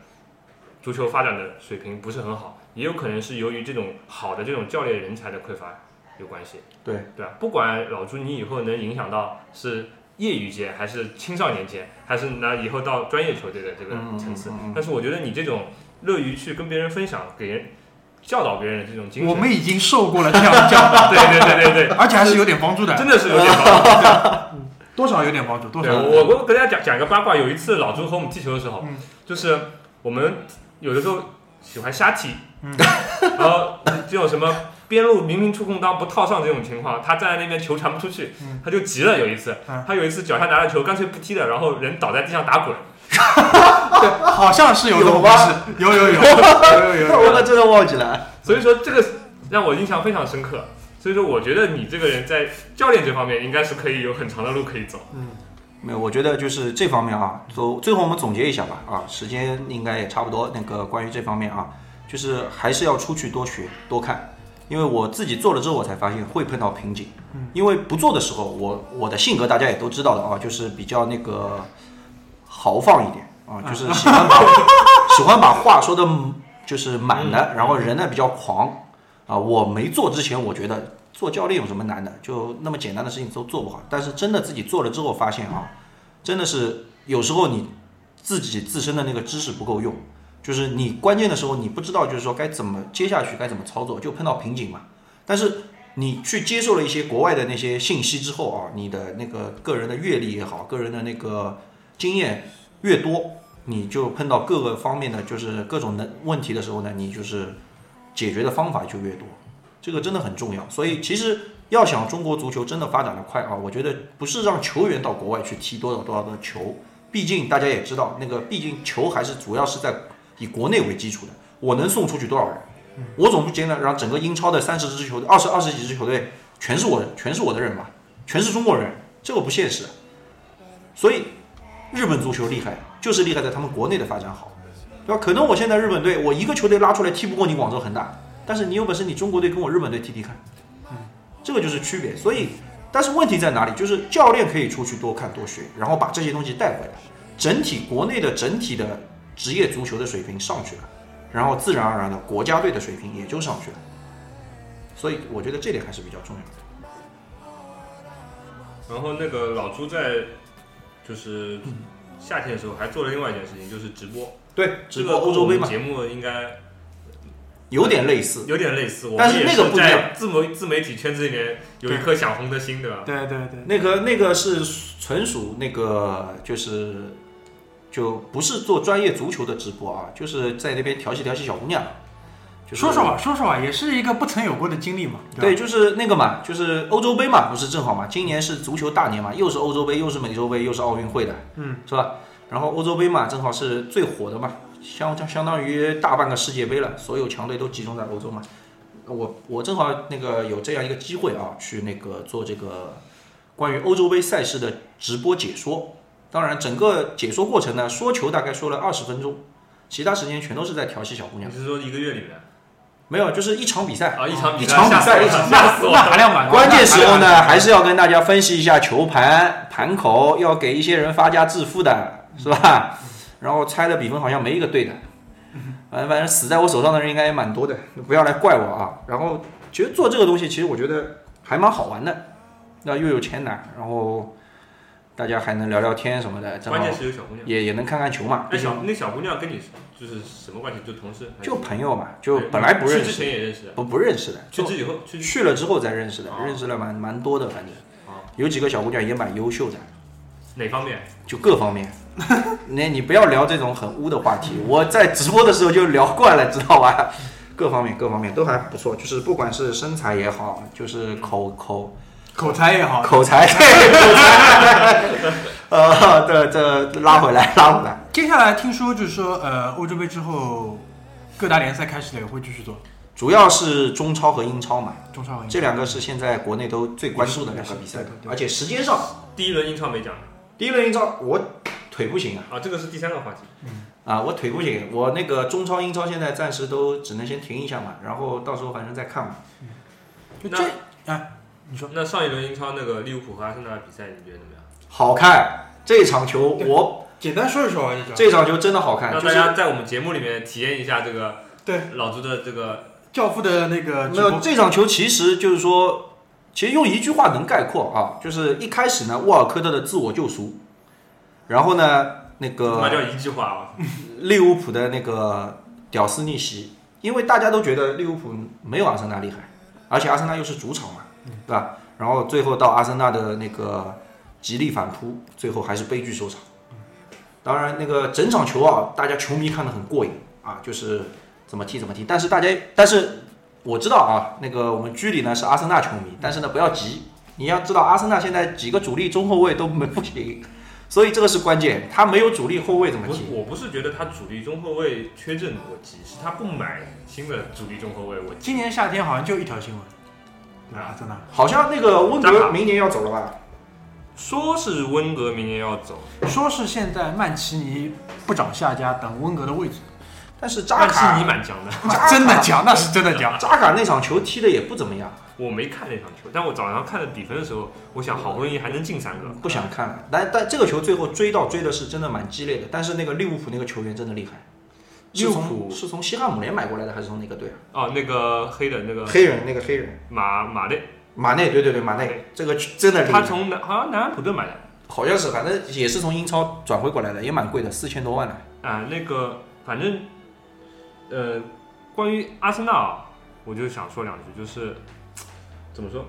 足球发展的水平不是很好，也有可能是由于这种好的这种教练人才的匮乏有关系。对对吧？不管老朱你以后能影响到是业余界，还是青少年界，还是那以后到专业球队的这个层次，嗯嗯嗯嗯但是我觉得你这种乐于去跟别人分享、给人教导别人的这种精神，我们已经受过了这样的教导，对对对对对，而且还是有点帮助的，真的是有点帮助。多少有点帮助，多对少。我我跟大家讲讲一个八卦，有一次老朱和我们踢球的时候，嗯就是我们有的时候喜欢瞎踢，嗯 然后这种什么边路明明出空当不套上这种情况，他站在那边球传不出去，嗯他就急了。有一次，嗯他有一次脚下拿着球，干脆不踢了，然后人倒在地上打滚。好像是有吧，有有有 有有有有。我可真的忘记了。所以说这个让我印象非常深刻。所以说，我觉得你这个人在教练这方面应该是可以有很长的路可以走。嗯没有，我觉得就是这方面啊，走最后我们总结一下吧啊，时间应该也差不多。那个关于这方面啊，就是还是要出去多学多看，因为我自己做了之后，我才发现会碰到瓶颈。因为不做的时候，我我的性格大家也都知道的啊，就是比较那个豪放一点啊，就是喜欢把 喜欢把话说的就是满的，然后人呢比较狂啊。我没做之前，我觉得做教练有什么难的，就那么简单的事情都做不好。但是真的自己做了之后，发现啊，真的是有时候你自己自身的那个知识不够用，就是你关键的时候你不知道，就是说该怎么接下去该怎么操作，就碰到瓶颈嘛。但是你去接受了一些国外的那些信息之后啊，你的那个个人的阅历也好，个人的那个经验越多，你就碰到各个方面的就是各种的问题的时候呢，你就是解决的方法就越多，这个真的很重要。所以其实要想中国足球真的发展的快啊，我觉得不是让球员到国外去踢多少多少的球，毕竟大家也知道，那个毕竟球还是主要是在以国内为基础的，我能送出去多少人？我总不觉得让整个英超的三十支球队、二十二十几支球队全是我的，全是我的人吧，全是中国人，这个不现实。所以日本足球厉害，就是厉害在他们国内的发展好，对吧？可能我现在日本队，我一个球队拉出来踢不过你广州恒大，但是你有本事你中国队跟我日本队踢踢看，这个就是区别。所以，但是问题在哪里？就是教练可以出去多看多学，然后把这些东西带回来，整体国内的整体的职业足球的水平上去了，然后自然而然的国家队的水平也就上去了。所以我觉得这点还是比较重要的。然后那个老朱在就是夏天的时候还做了另外一件事情，就是直播。对，直播欧洲杯嘛，节目应该有点类似。有点类似，但是那个不一样自媒自媒体圈子里面有一颗想红的心，对吧？对对对，那个那个是纯属那个就是就不是做专业足球的直播啊，就是在那边调戏调戏小姑娘。就是说说吧，说说吧，也是一个不曾有过的经历嘛。对，吧，就是那个嘛，就是欧洲杯嘛，不是正好嘛？今年是足球大年嘛，又是欧洲杯，又是美洲杯，又是奥运会的，嗯，是吧？然后欧洲杯嘛，正好是最火的嘛，相相相当于大半个世界杯了，所有强队都集中在欧洲嘛。我我正好那个有这样一个机会啊，去那个做这个关于欧洲杯赛事的直播解说。当然，整个解说过程呢，说球大概说了二十分钟，其他时间全都是在调戏小姑娘你。是说一个月里面没有，就是一场比赛，啊？一场比一场比赛，一场比赛。那那含！量蛮高。关键时候呢，还是要跟大家分析一下球盘盘口，要给一些人发家致富的，是吧？然后猜的比分好像没一个对的，反正反正死在我手上的人应该也蛮多的，不要来怪我啊。然后其实做这个东西，其实我觉得还蛮好玩的，那又有钱拿，然后大家还能聊聊天什么的，关键是有小姑娘。也也能看看球嘛，那，小那小姑娘跟你就是什么关系？就同事？就朋友嘛，就本来不认去之前识，也认识，不不认识的，去之以后去去了之后才认识的哦，认识了蛮蛮多的，反正哦有几个小姑娘也蛮优秀的。哪方面？就各方面，那你不要聊这种很污的话题。我在直播的时候就聊惯了，知道吧？各方面各方面都还不错，就是不管是身材也好，就是口口口才也好，口才，对 口才，呃，这这拉回来拉回来。接下来听说就是说，呃，欧洲杯之后各大联赛开始了，也会继续做主要是中超和英超嘛，中超和英超这两个是现在国内都最关注的两个比赛对对，对而且时间上，第一轮英超没讲第一轮英超我腿不行啊。啊，这个是第三个话题。嗯啊，我腿不行，我那个中超、英超现在暂时都只能先停一下嘛，然后到时候反正再看嘛。就这啊你说那上一轮英超那个利物浦和阿森纳的比赛，你觉得怎么样？好看，这场球我简单说一说啊，这这场球真的好看，让大家在我们节目里面体验一下这个对老朱的这个教父的那个没有这场球其实就是说，其实用一句话能概括啊，就是一开始呢，沃尔科特的自我救赎，然后呢，那他妈叫个一句话啊，利物浦的那个屌丝逆袭，因为大家都觉得利物浦没有阿森纳厉害，而且阿森纳又是主场嘛，对吧？然后最后到阿森纳的那个极力反扑，最后还是悲剧收场。当然，那个整场球啊，大家球迷看得很过瘾啊，就是怎么踢怎么踢。但是大家，但是我知道啊，那个我们居里呢是阿森纳球迷，但是呢不要急，你要知道阿森纳现在几个主力中后卫都没不行，所以这个是关键，他没有主力后卫怎么踢？，我不是觉得他主力中后卫缺阵我急，是他不买新的主力中后卫我急。今年夏天好像就一条新闻，对吧？真的，好像那个温格明年要走了吧？说是温格明年要走，说是现在曼奇尼不找下家，等温格的位置。但是扎卡是卡尼蛮强的，真的强，那是真的强。扎卡那场球踢的也不怎么样，我没看那场球，但我早上看的比分的时候，我想好不容易还能进三个，不想看了。但但这个球最后追到追的是真的蛮激烈的，但是那个利物浦那个球员真的厉害。是利物浦从是从西汉姆联买过来的，还是从哪个队啊？哦，那个黑的那个黑人那个黑人马马内，马内，对对对，马内，这个真的。他从南好像南安普顿买的好像是，反正也是从英超转会过来的，也蛮贵的，四千多万呢。啊，那个反正呃，关于阿森纳啊，我就想说两句，就是怎么说，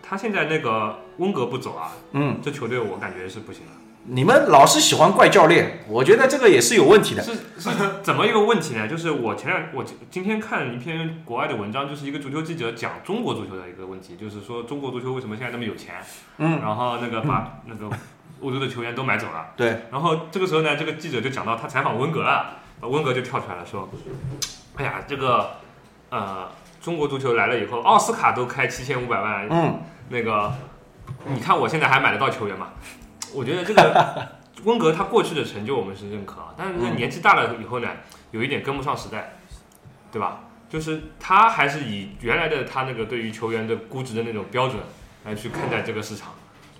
他现在那个温格不走啊，嗯，这球队我感觉是不行了。你们老是喜欢怪教练，我觉得这个也是有问题的。是是怎么一个问题呢？就是我前两我今天看一篇国外的文章，就是一个足球记者讲中国足球的一个问题，就是说中国足球为什么现在那么有钱？嗯，然后那个把那个欧洲的球员都买走了。对，然后这个时候呢，这个记者就讲到他采访温格了，温格就跳出来了说：“哎呀，这个呃，中国足球来了以后，奥斯卡都开七千五百万，嗯，那个你看我现在还买得到球员吗？我觉得这个 温格他过去的成就我们是认可啊，但是他年纪大了以后呢，有一点跟不上时代，对吧？就是他还是以原来的他那个对于球员的估值的那种标准来去看待这个市场。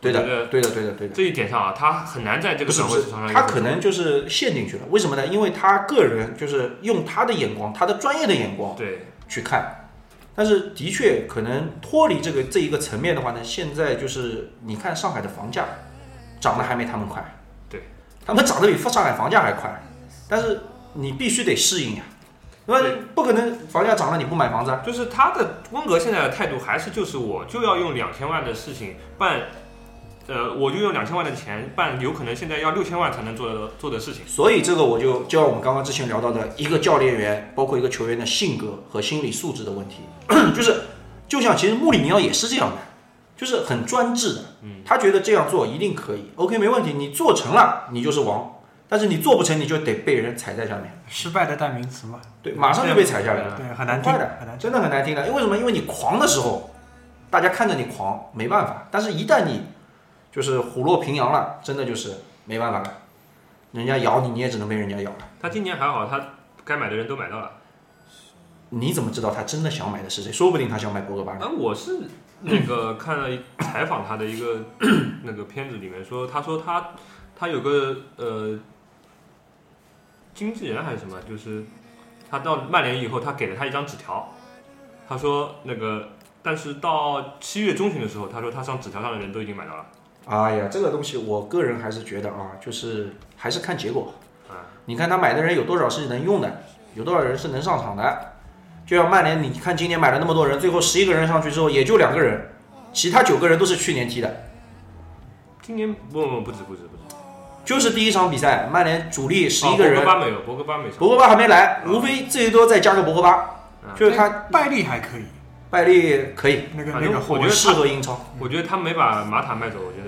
对的，对的，对的，对的。这一点上啊，他很难在这个转会市场上，他可能就是陷进去了。为什么呢？因为他个人就是用他的眼光，他的专业的眼光对去看。但是的确可能脱离这个这一个层面的话呢，现在就是你看上海的房价涨得还没他们快，对，他们涨得比上海房价还快，但是你必须得适应呀，因为？不可能房价涨了你不买房子啊。就是他的温格现在的态度还是就是我就要用两千万的事情办，呃，我就用两千万的钱办有可能现在要六千万才能做的做的事情。所以这个我就就像我们刚刚之前聊到的一个教练员，包括一个球员的性格和心理素质的问题，就是就像其实穆里尼奥也是这样的，就是很专制的，嗯，他觉得这样做一定可以，OK 没问题，你做成了你就是王，但是你做不成你就得被人踩在下面，失败的代名词嘛，对，马上就被踩下来了，对，很难听的，很难。真的很难听的，因为什么？因为你狂的时候，大家看着你狂没办法，但是一旦你就是虎落平阳了，真的就是没办法了。人家咬你，你也只能被人家咬了。他今年还好，他该买的人都买到了。你怎么知道他真的想买的是谁？说不定他想买博格巴呢。啊，我是那个 看了采访他的一个 那个片子里面说，他说他他有个呃经纪人还是什么，就是他到曼联以后，他给了他一张纸条，他说那个，但是到七月中旬的时候，他说他上纸条上的人都已经买到了。哎呀，这个东西我个人还是觉得啊，就是还是看结果。啊，你看他买的人有多少是能用的，有多少人是能上场的。就像曼联，你看今年买了那么多人，最后十一个人上去之后，也就两个人，其他九个人都是去年踢的。今年不不不止不止不止，就是第一场比赛，曼联主力十一哦个人博格，巴没有，博格巴没上。博格巴还没来，无非最多再加个博格巴，啊就是他拜利还可以，拜利可以，那个那个我觉得适合英超。我觉得他没把马塔卖走，我觉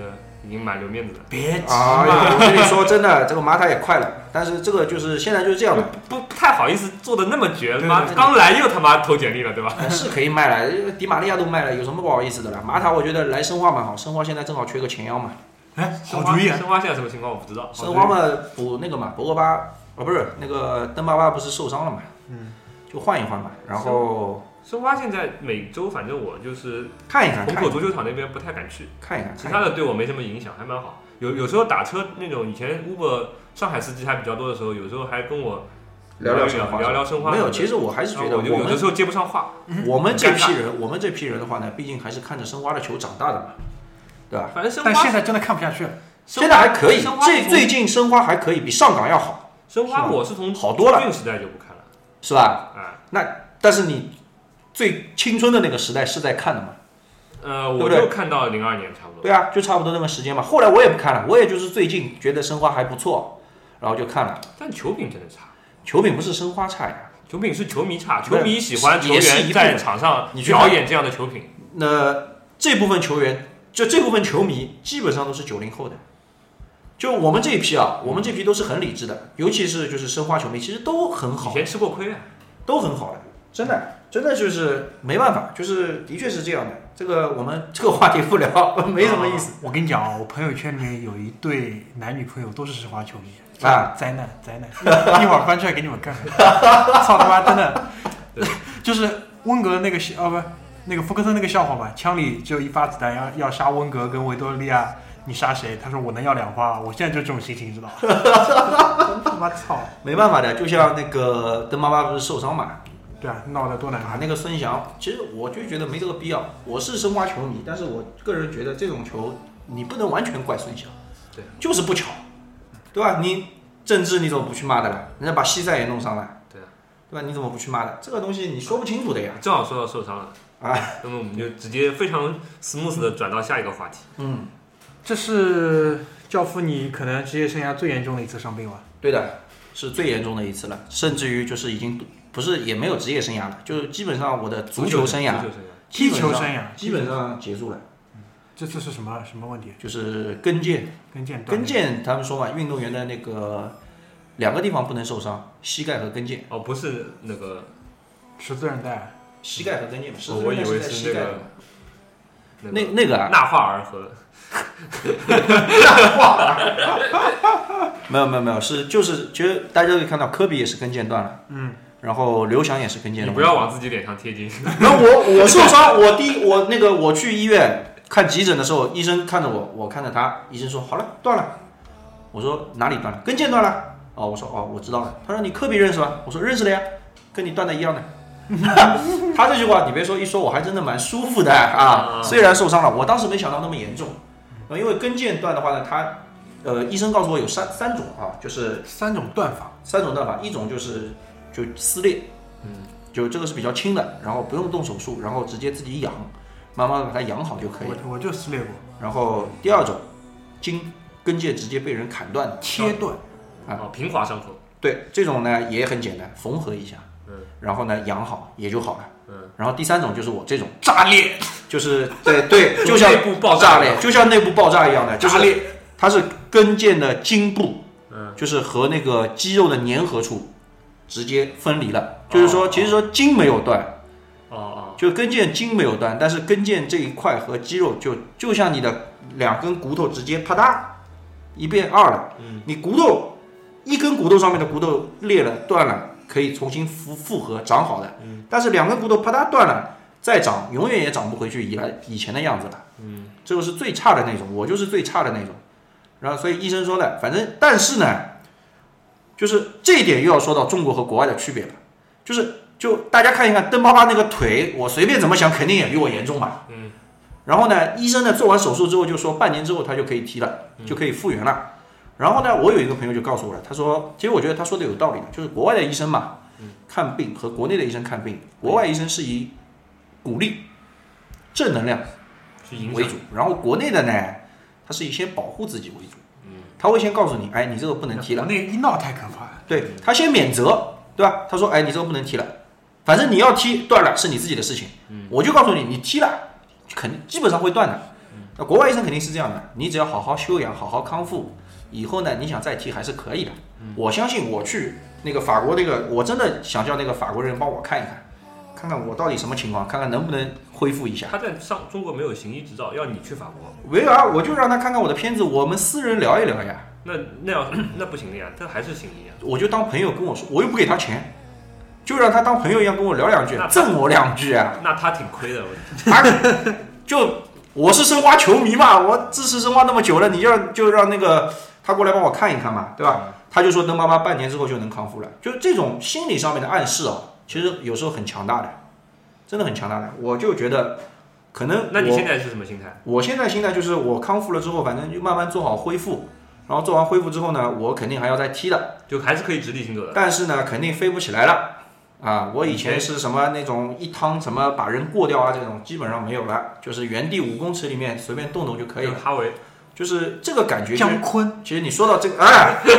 得已经蛮留面子的。别急啊，嘛，我跟你说真的，这个马塔也快了，但是这个就是现在就是这样的，不不太好意思做的那么绝，对妈对刚来又他妈投简历了，对吧？是可以卖了，迪玛利亚都卖了，有什么不好意思的了？马塔我觉得来申花蛮好，申花现在正好缺个前腰嘛，哎，好主意啊！申花现在什么情况我不知道。申花嘛补那个嘛，博格巴哦不是那个登巴巴不是受伤了嘛，嗯，就换一换嘛，然后申花现在每周反正我就是看一看虹口足球场那边不太敢去，看一看，其他的对我没什么影响，还蛮好。有有时候打车那种以前 Uber 上海司机还比较多的时候，有时候还跟我聊聊申花，聊聊申花没有，其实我还是觉得我有的时候接不上话。我们这批人，我们这批人的话呢，毕竟还是看着申花的球长大的嘛，对吧？反正申花但现在真的看不下去了。现在还可以，申花这最近申花还可以，比上港要好，申花我是从好多了时代就不看了，是吧？啊，那，但是你最青春的那个时代是在看的嘛？呃，我就看到零二年差不多。对啊，就差不多那个时间嘛。后来我也不看了，我也就是最近觉得申花还不错，然后就看了。但球品真的差，球品不是申花差呀，球品是球迷差，球迷喜欢球员在场上表演这样的球品。那这部分球员，就这部分球迷基本上都是九零后的。就我们这一批啊，我们这批都是很理智的，尤其是就是申花球迷，其实都很好，以前吃过亏啊，都很好的，真的，真的就是没办法，就是的确是这样的。这个我们这个话题不聊，没什么意思。我跟你讲啊，我朋友圈里面有一对男女朋友都是申花球迷啊，灾难灾难，一会儿翻出来给你们看。操他妈，真的，就是温格那个笑哦不，那个福克森那个笑话嘛，枪里只有一发子弹，要要杀温格跟维多利亚，你杀谁？他说我能要两发，我现在就这种心情，你知道吗？真他妈操！没办法的，就像那个邓妈妈不是受伤嘛，对啊，闹得多难看。，啊那个孙祥，其实我就觉得没这个必要。我是申花球迷，但是我个人觉得这种球你不能完全怪孙祥，对，就是不巧，对吧？你郑智你怎么不去骂的了？人家把西塞也弄伤了，对啊，对吧？你怎么不去骂的？这个东西你说不清楚的呀。正好说到受伤了啊，那么我们就直接非常 smooth 的转到下一个话题。嗯，这是教父你可能职业生涯最严重的一次伤病吧？对的，是最严重的一次了，甚至于就是已经不是也没有职业生涯了，就是基本上我的足球生涯足球生涯，踢球生涯基本上结束了，这次是什么什么问题？就是跟腱。跟腱断裂。跟腱，他们说嘛，运动员的那个两个地方不能受伤，膝盖和跟腱，哦，不是那个，十字韧带。膝盖和跟腱嘛，我以为在是那个膝盖的嘛那个那那个啊，纳化尔和 没有没有没有，是就是其实大家可以看到，科比也是跟腱断了，嗯，然后刘翔也是跟腱的问题。你不要往自己脸上贴金。然后我我受伤，我第一我那个我去医院看急诊的时候，医生看着我，我看着他，医生说好了断了，我说哪里断了？跟腱断了。哦，我说哦我知道了。他说你科比认识吗？我说认识的呀，跟你断的一样的。他这句话你别说一说，我还真的蛮舒服的啊。啊虽然受伤了，我当时没想到那么严重，呃因为跟腱断的话呢，他呃医生告诉我有三三种啊，就是三种断法，三种断法，一种就是就撕裂，嗯，就这个是比较轻的，然后不用动手术，然后直接自己养，慢慢的把它养好就可以了。我我就撕裂过，然后第二种，筋跟腱直接被人砍断，切断，啊哦，平滑伤口。对，这种呢也很简单，缝合一下，嗯，然后呢养好也就好了。嗯，然后第三种就是我这种，炸裂，就是对对，就像内部爆炸炸裂，就像内部爆炸一样的，就是炸裂，它是跟腱的筋部，嗯，就是和那个肌肉的粘合处直接分离了。就是说，其实说筋没有断，哦哦，就跟腱筋没有断，但是跟腱这一块和肌肉就就像你的两根骨头直接啪嗒一变二了。嗯，你骨头一根骨头上面的骨头裂了断了，可以重新复复合长好的，但是两根骨头啪嗒断了再长，永远也长不回去以来以前的样子了。嗯，这个是最差的那种，我就是最差的那种。然后所以医生说呢，反正但是呢，就是这一点又要说到中国和国外的区别了，就是就大家看一看邓巴巴那个腿，我随便怎么想肯定也比我严重吧。嗯。然后呢，医生呢做完手术之后就说半年之后他就可以踢了，就可以复原了。然后呢，我有一个朋友就告诉我了，他说，其实我觉得他说的有道理的，就是国外的医生嘛，看病和国内的医生看病，国外医生是以鼓励、正能量为主，然后国内的呢，他是以先保护自己为主，他会先告诉你，哎，你这个不能踢了国，内一闹太可怕了。对他先免责，对吧？他说，哎，你这个不能踢了，反正你要踢断了是你自己的事情，我就告诉你，你踢了肯定基本上会断的。那国外医生肯定是这样的，你只要好好休养，好好康复，以后呢，你想再踢还是可以的。我相信我去那个法国那个，我真的想叫那个法国人帮我看一看，看看我到底什么情况，看看能不能恢复一下。他在上中国没有行医执照，要你去法国，没有啊，我就让他看看我的片子，我们私人聊一聊呀。那那要 那不行的呀，他还是行医啊。我就当朋友跟我说，我又不给他钱，就让他当朋友一样跟我聊两句那，赠我两句啊。那他挺亏的，我他就我是申花球迷嘛，我支持申花那么久了，你就让就让那个他过来帮我看一看嘛，对吧？他就说邓妈妈半年之后就能康复了，就这种心理上面的暗示啊，其实有时候很强大的，真的很强大的。我就觉得可能那你现在是什么心态？我现在心态就是我康复了之后，反正就慢慢做好恢复，然后做完恢复之后呢，我肯定还要再踢的，就还是可以直立行走的。但是呢，肯定飞不起来了。啊，我以前是什么那种一趟什么把人过掉啊，这种基本上没有了，就是原地五公尺里面随便动动就可以了。哈维，就是这个感觉就，姜昆，其实你说到这个，哎，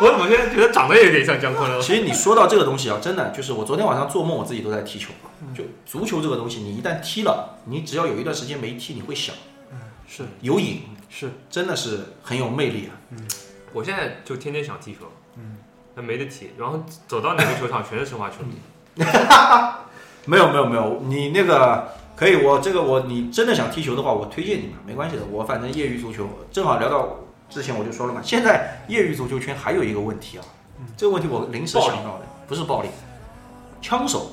我怎么现在觉得长得有点像姜昆了？其实你说到这个东西啊，真的就是我昨天晚上做梦，我自己都在踢球。就足球这个东西，你一旦踢了，你只要有一段时间没踢，你会想是有瘾，是，真的是很有魅力啊。我现在就天天想踢球，嗯，那没得踢，然后走到哪个球场全是申花球迷，没有没有没有，你那个可以，我这个我你真的想踢球的话，我推荐你嘛，没关系的。我反正业余足球，正好聊到之前我就说了嘛，现在业余足球圈还有一个问题啊，这个问题我临时想到的，不是暴力，枪手。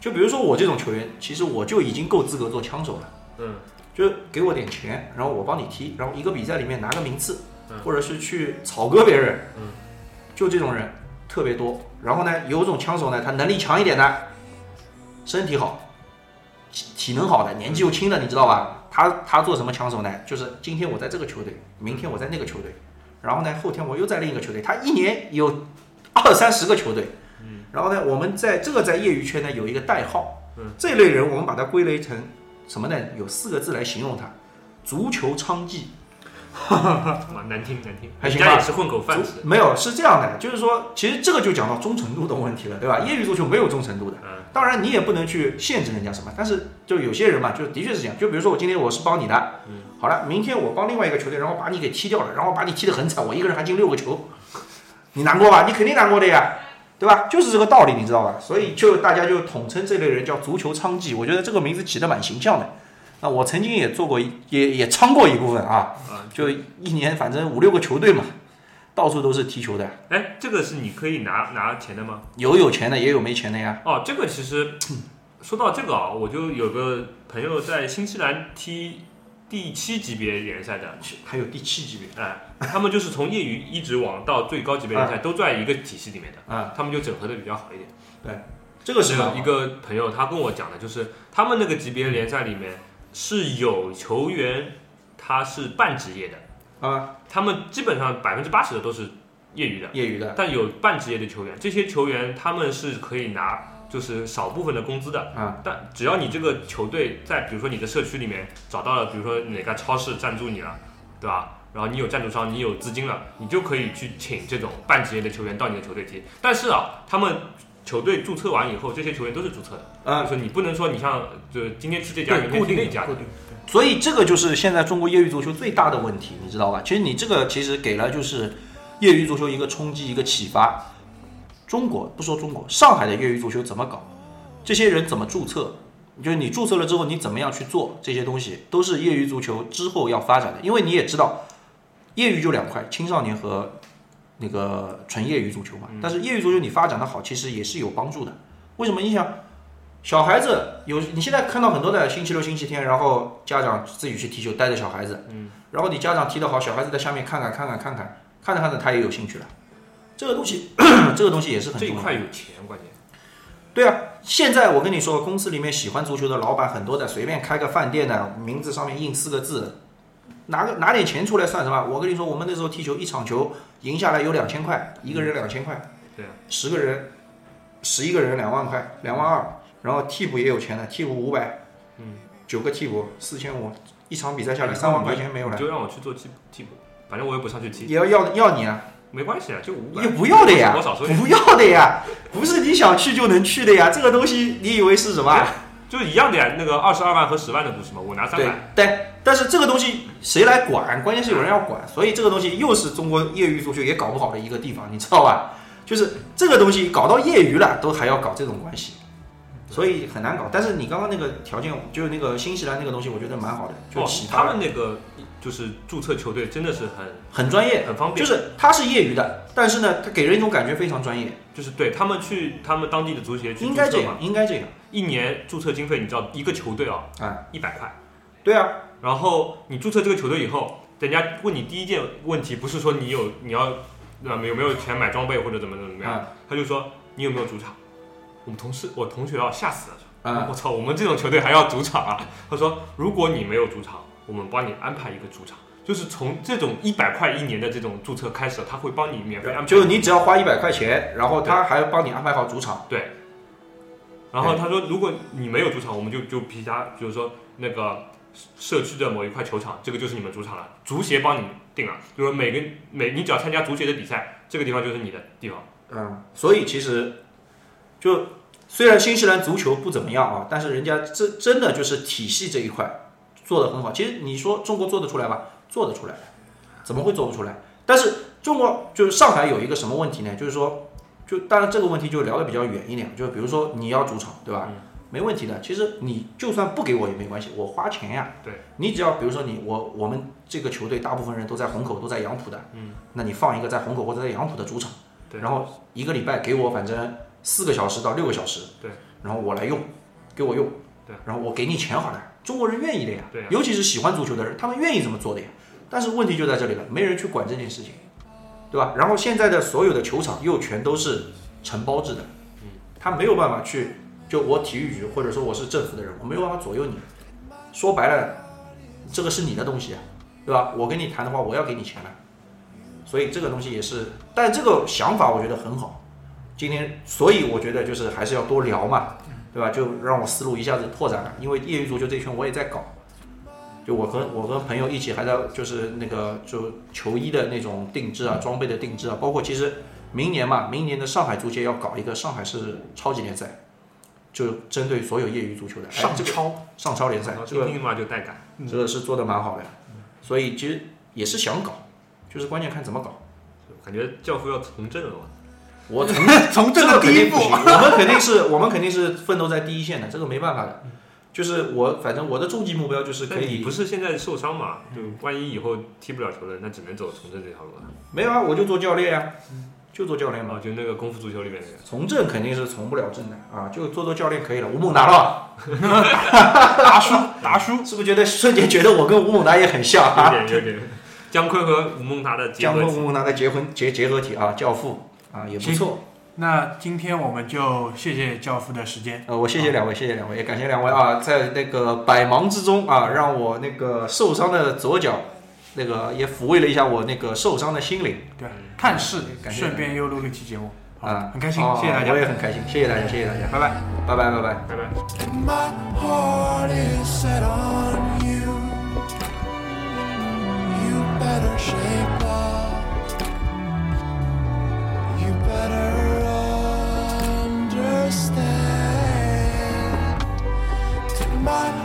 就比如说我这种球员，其实我就已经够资格做枪手了。嗯，就是给我点钱，然后我帮你踢，然后一个比赛里面拿个名次，嗯或者是去草割别人，嗯，就这种人特别多。然后呢，有种枪手呢，他能力强一点的，身体好，体体能好的，年纪又轻的，你知道吧？他他做什么抢手呢？就是今天我在这个球队，明天我在那个球队，然后呢，后天我又在另一个球队，他一年有二三十个球队。然后呢，我们在这个在业余圈呢有一个代号，嗯，这类人我们把它归类成什么呢？有四个字来形容他：足球娼妓。哇，难听难听，还行吧人家也是混口饭吃。没有，是这样的，就是说，其实这个就讲到忠诚度的问题了，对吧？业余足球没有忠诚度的，嗯当然你也不能去限制人家什么，但是就有些人嘛，就的确是这样。就比如说我今天我是帮你的，嗯好了，明天我帮另外一个球队，然后把你给踢掉了，然后把你踢得很惨，我一个人还进六个球，你难过吧？你肯定难过的呀，对吧？就是这个道理，你知道吧？所以就大家就统称这类人叫足球娼妓，我觉得这个名字起得蛮形象的。那我曾经也做过一，也也娼过一部分啊，啊，就一年反正五六个球队嘛，到处都是踢球的，哎，这个是你可以拿拿钱的吗？有有钱的，也有没钱的呀。哦，这个其实说到这个啊，我就有个朋友在新西兰踢第七级别联赛的，还有第七级别哎，他们就是从业余一直往到最高级别联赛都在一个体系里面的，啊，他们就整合的比较好一点。对这个是是一个朋友他跟我讲的，就是他们那个级别联赛里面是有球员他是半职业的，啊，他们基本上百分之八十的都是业余的，业余的。但有半职业的球员，这些球员他们是可以拿就是少部分的工资的，啊，但只要你这个球队在比如说你的社区里面找到了，比如说哪个超市赞助你了，对吧？然后你有赞助商，你有资金了，你就可以去请这种半职业的球员到你的球队踢。但是啊，他们球队注册完以后，这些球员都是注册的，啊，就是你不能说你像就今天去这家，明固定天去那家固，定。所以这个就是现在中国业余足球最大的问题，你知道吧？其实你这个其实给了就是业余足球一个冲击，一个启发。中国不说中国，上海的业余足球怎么搞？这些人怎么注册？就是你注册了之后，你怎么样去做这些东西，都是业余足球之后要发展的。因为你也知道，业余就两块，青少年和那个纯业余足球嘛。嗯但是业余足球你发展的好，其实也是有帮助的。为什么？你想，小孩子有你现在看到很多的星期六、星期天，然后家长自己去踢球，带着小孩子，嗯，然后你家长踢得好，小孩子在下面看看看看看看，看着看着他也有兴趣了。这个东西，这个东西也是很这。块有钱，关键对啊，现在我跟你说，公司里面喜欢足球的老板很多的，随便开个饭店的，名字上面印四个字，拿个拿点钱出来算什么？我跟你说，我们那时候踢球一场球赢下来有两千块，一个人两千块，对啊，十个人，十一个人两万块，两万二，然后替补也有钱的，替补五百，嗯，九个替补四千五，一场比赛下来三万块钱没有了，你就让我去做替替补，反正我也不上去踢，也要要要你啊，没关系啊，就五百。也，不要的呀不要的呀，不是你想去就能去的呀，这个东西你以为是什么啊？就是一样的呀。那个二十二万和十万的不是吗？我拿三对百，，但但是这个东西谁来管？关键是有人要管，所以这个东西又是中国业余足球也搞不好的一个地方，你知道吧？就是这个东西搞到业余了，都还要搞这种关系，所以很难搞。但是你刚刚那个条件，就是那个新西兰那个东西，我觉得蛮好的，就哦其，他们那个就是注册球队真的是很很专业，很方便，就是他是业余的，但是呢，他给人一种感觉非常专业，就是对他们去他们当地的足协去应该这样，，应该这样一年注册经费你知道一个球队啊啊，一百块，对啊，然后你注册这个球队以后，人家问你第一件问题不是说你有你要呃有没有钱买装备或者怎么怎么怎么样，啊他就说你有没有主场。我们同事我同学要吓死了，啊我操，我们这种球队还要主场啊？他说如果你没有主场，我们帮你安排一个主场。就是从这种一百块一年的这种注册开始，他会帮你免费安排。就是你只要花一百块钱，然后他还要帮你安排好主场，对然后他说，如果你没有主场，我们就就批他，就是说那个社区的某一块球场，这个就是你们主场了，足协帮你定了，就是每个每你只要参加足协的比赛，这个地方就是你的地方。嗯，所以其实就虽然新西兰足球不怎么样啊，但是人家真真的就是体系这一块做得很好。其实你说中国做得出来吧，做得出来，怎么会做不出来？但是中国就是上海有一个什么问题呢？就是说，就当然这个问题就聊得比较远一点，就比如说你要主场，对吧？嗯没问题的，其实你就算不给我也没关系，我花钱呀。对，你只要比如说你我我们这个球队大部分人都在虹口，都在杨浦的，嗯，那你放一个在虹口或者在杨浦的主场，对然后一个礼拜给我反正四个小时到六个小时，对，然后我来用，给我用，对，然后我给你钱好了，中国人愿意的呀，尤其是喜欢足球的人，他们愿意这么做的呀。但是问题就在这里了，没人去管这件事情，对吧？然后现在的所有的球场又全都是承包制的，嗯，他没有办法去，就我体育局或者说我是政府的人，我没有办法左右你。说白了，这个是你的东西啊，对吧？我跟你谈的话，我要给你钱了，所以这个东西也是，但这个想法我觉得很好。今天，所以我觉得就是还是要多聊嘛，对吧？就让我思路一下子拓展了，因为业余足球这一圈我也在搞，就我和我和朋友一起还在就是那个就球衣的那种定制啊，装备的定制啊，包括其实明年嘛，明年的上海足协要搞一个上海市超级联赛，就针对所有业余足球的哎这个上超，上超联赛，这个嘛就带感。这个是做的蛮好的，所以其实也是想搞，就是关键看怎么搞。感觉教父要从政了嘛。我从 从这这个第一步个肯定不，行，我们肯定是我们肯定是奋斗在第一线的，这个没办法的。就是我反正我的终极目标就是可以你不，是现在受伤嘛？就万一以后踢不了球了，那只能走从政这条路了。没有啊，我就做教练啊、就做教练嘛。哦，就那个功夫足球里面那个。从政肯定是从不了政的啊，就做做教练可以了。吴孟达了，达叔，达叔，是不是觉得瞬间觉得我跟吴孟达也很像有啊？点有点，姜昆和吴孟达的结合体。江峰吴孟达的结婚结结合体啊，教父啊，也不错。那今天我们就谢谢教父的时间。呃，我谢谢两位，谢谢两位，也感谢两位啊，在那个百忙之中啊，让我那个受伤的左脚，那个也抚慰了一下我那个受伤的心灵。对，探视，顺便又录了一期节目，啊，很开心，谢谢大家，我也很开心，谢谢大家，谢谢大家，拜拜，拜拜，拜拜，拜拜。My heart is set on you, you better understand. Tomorrow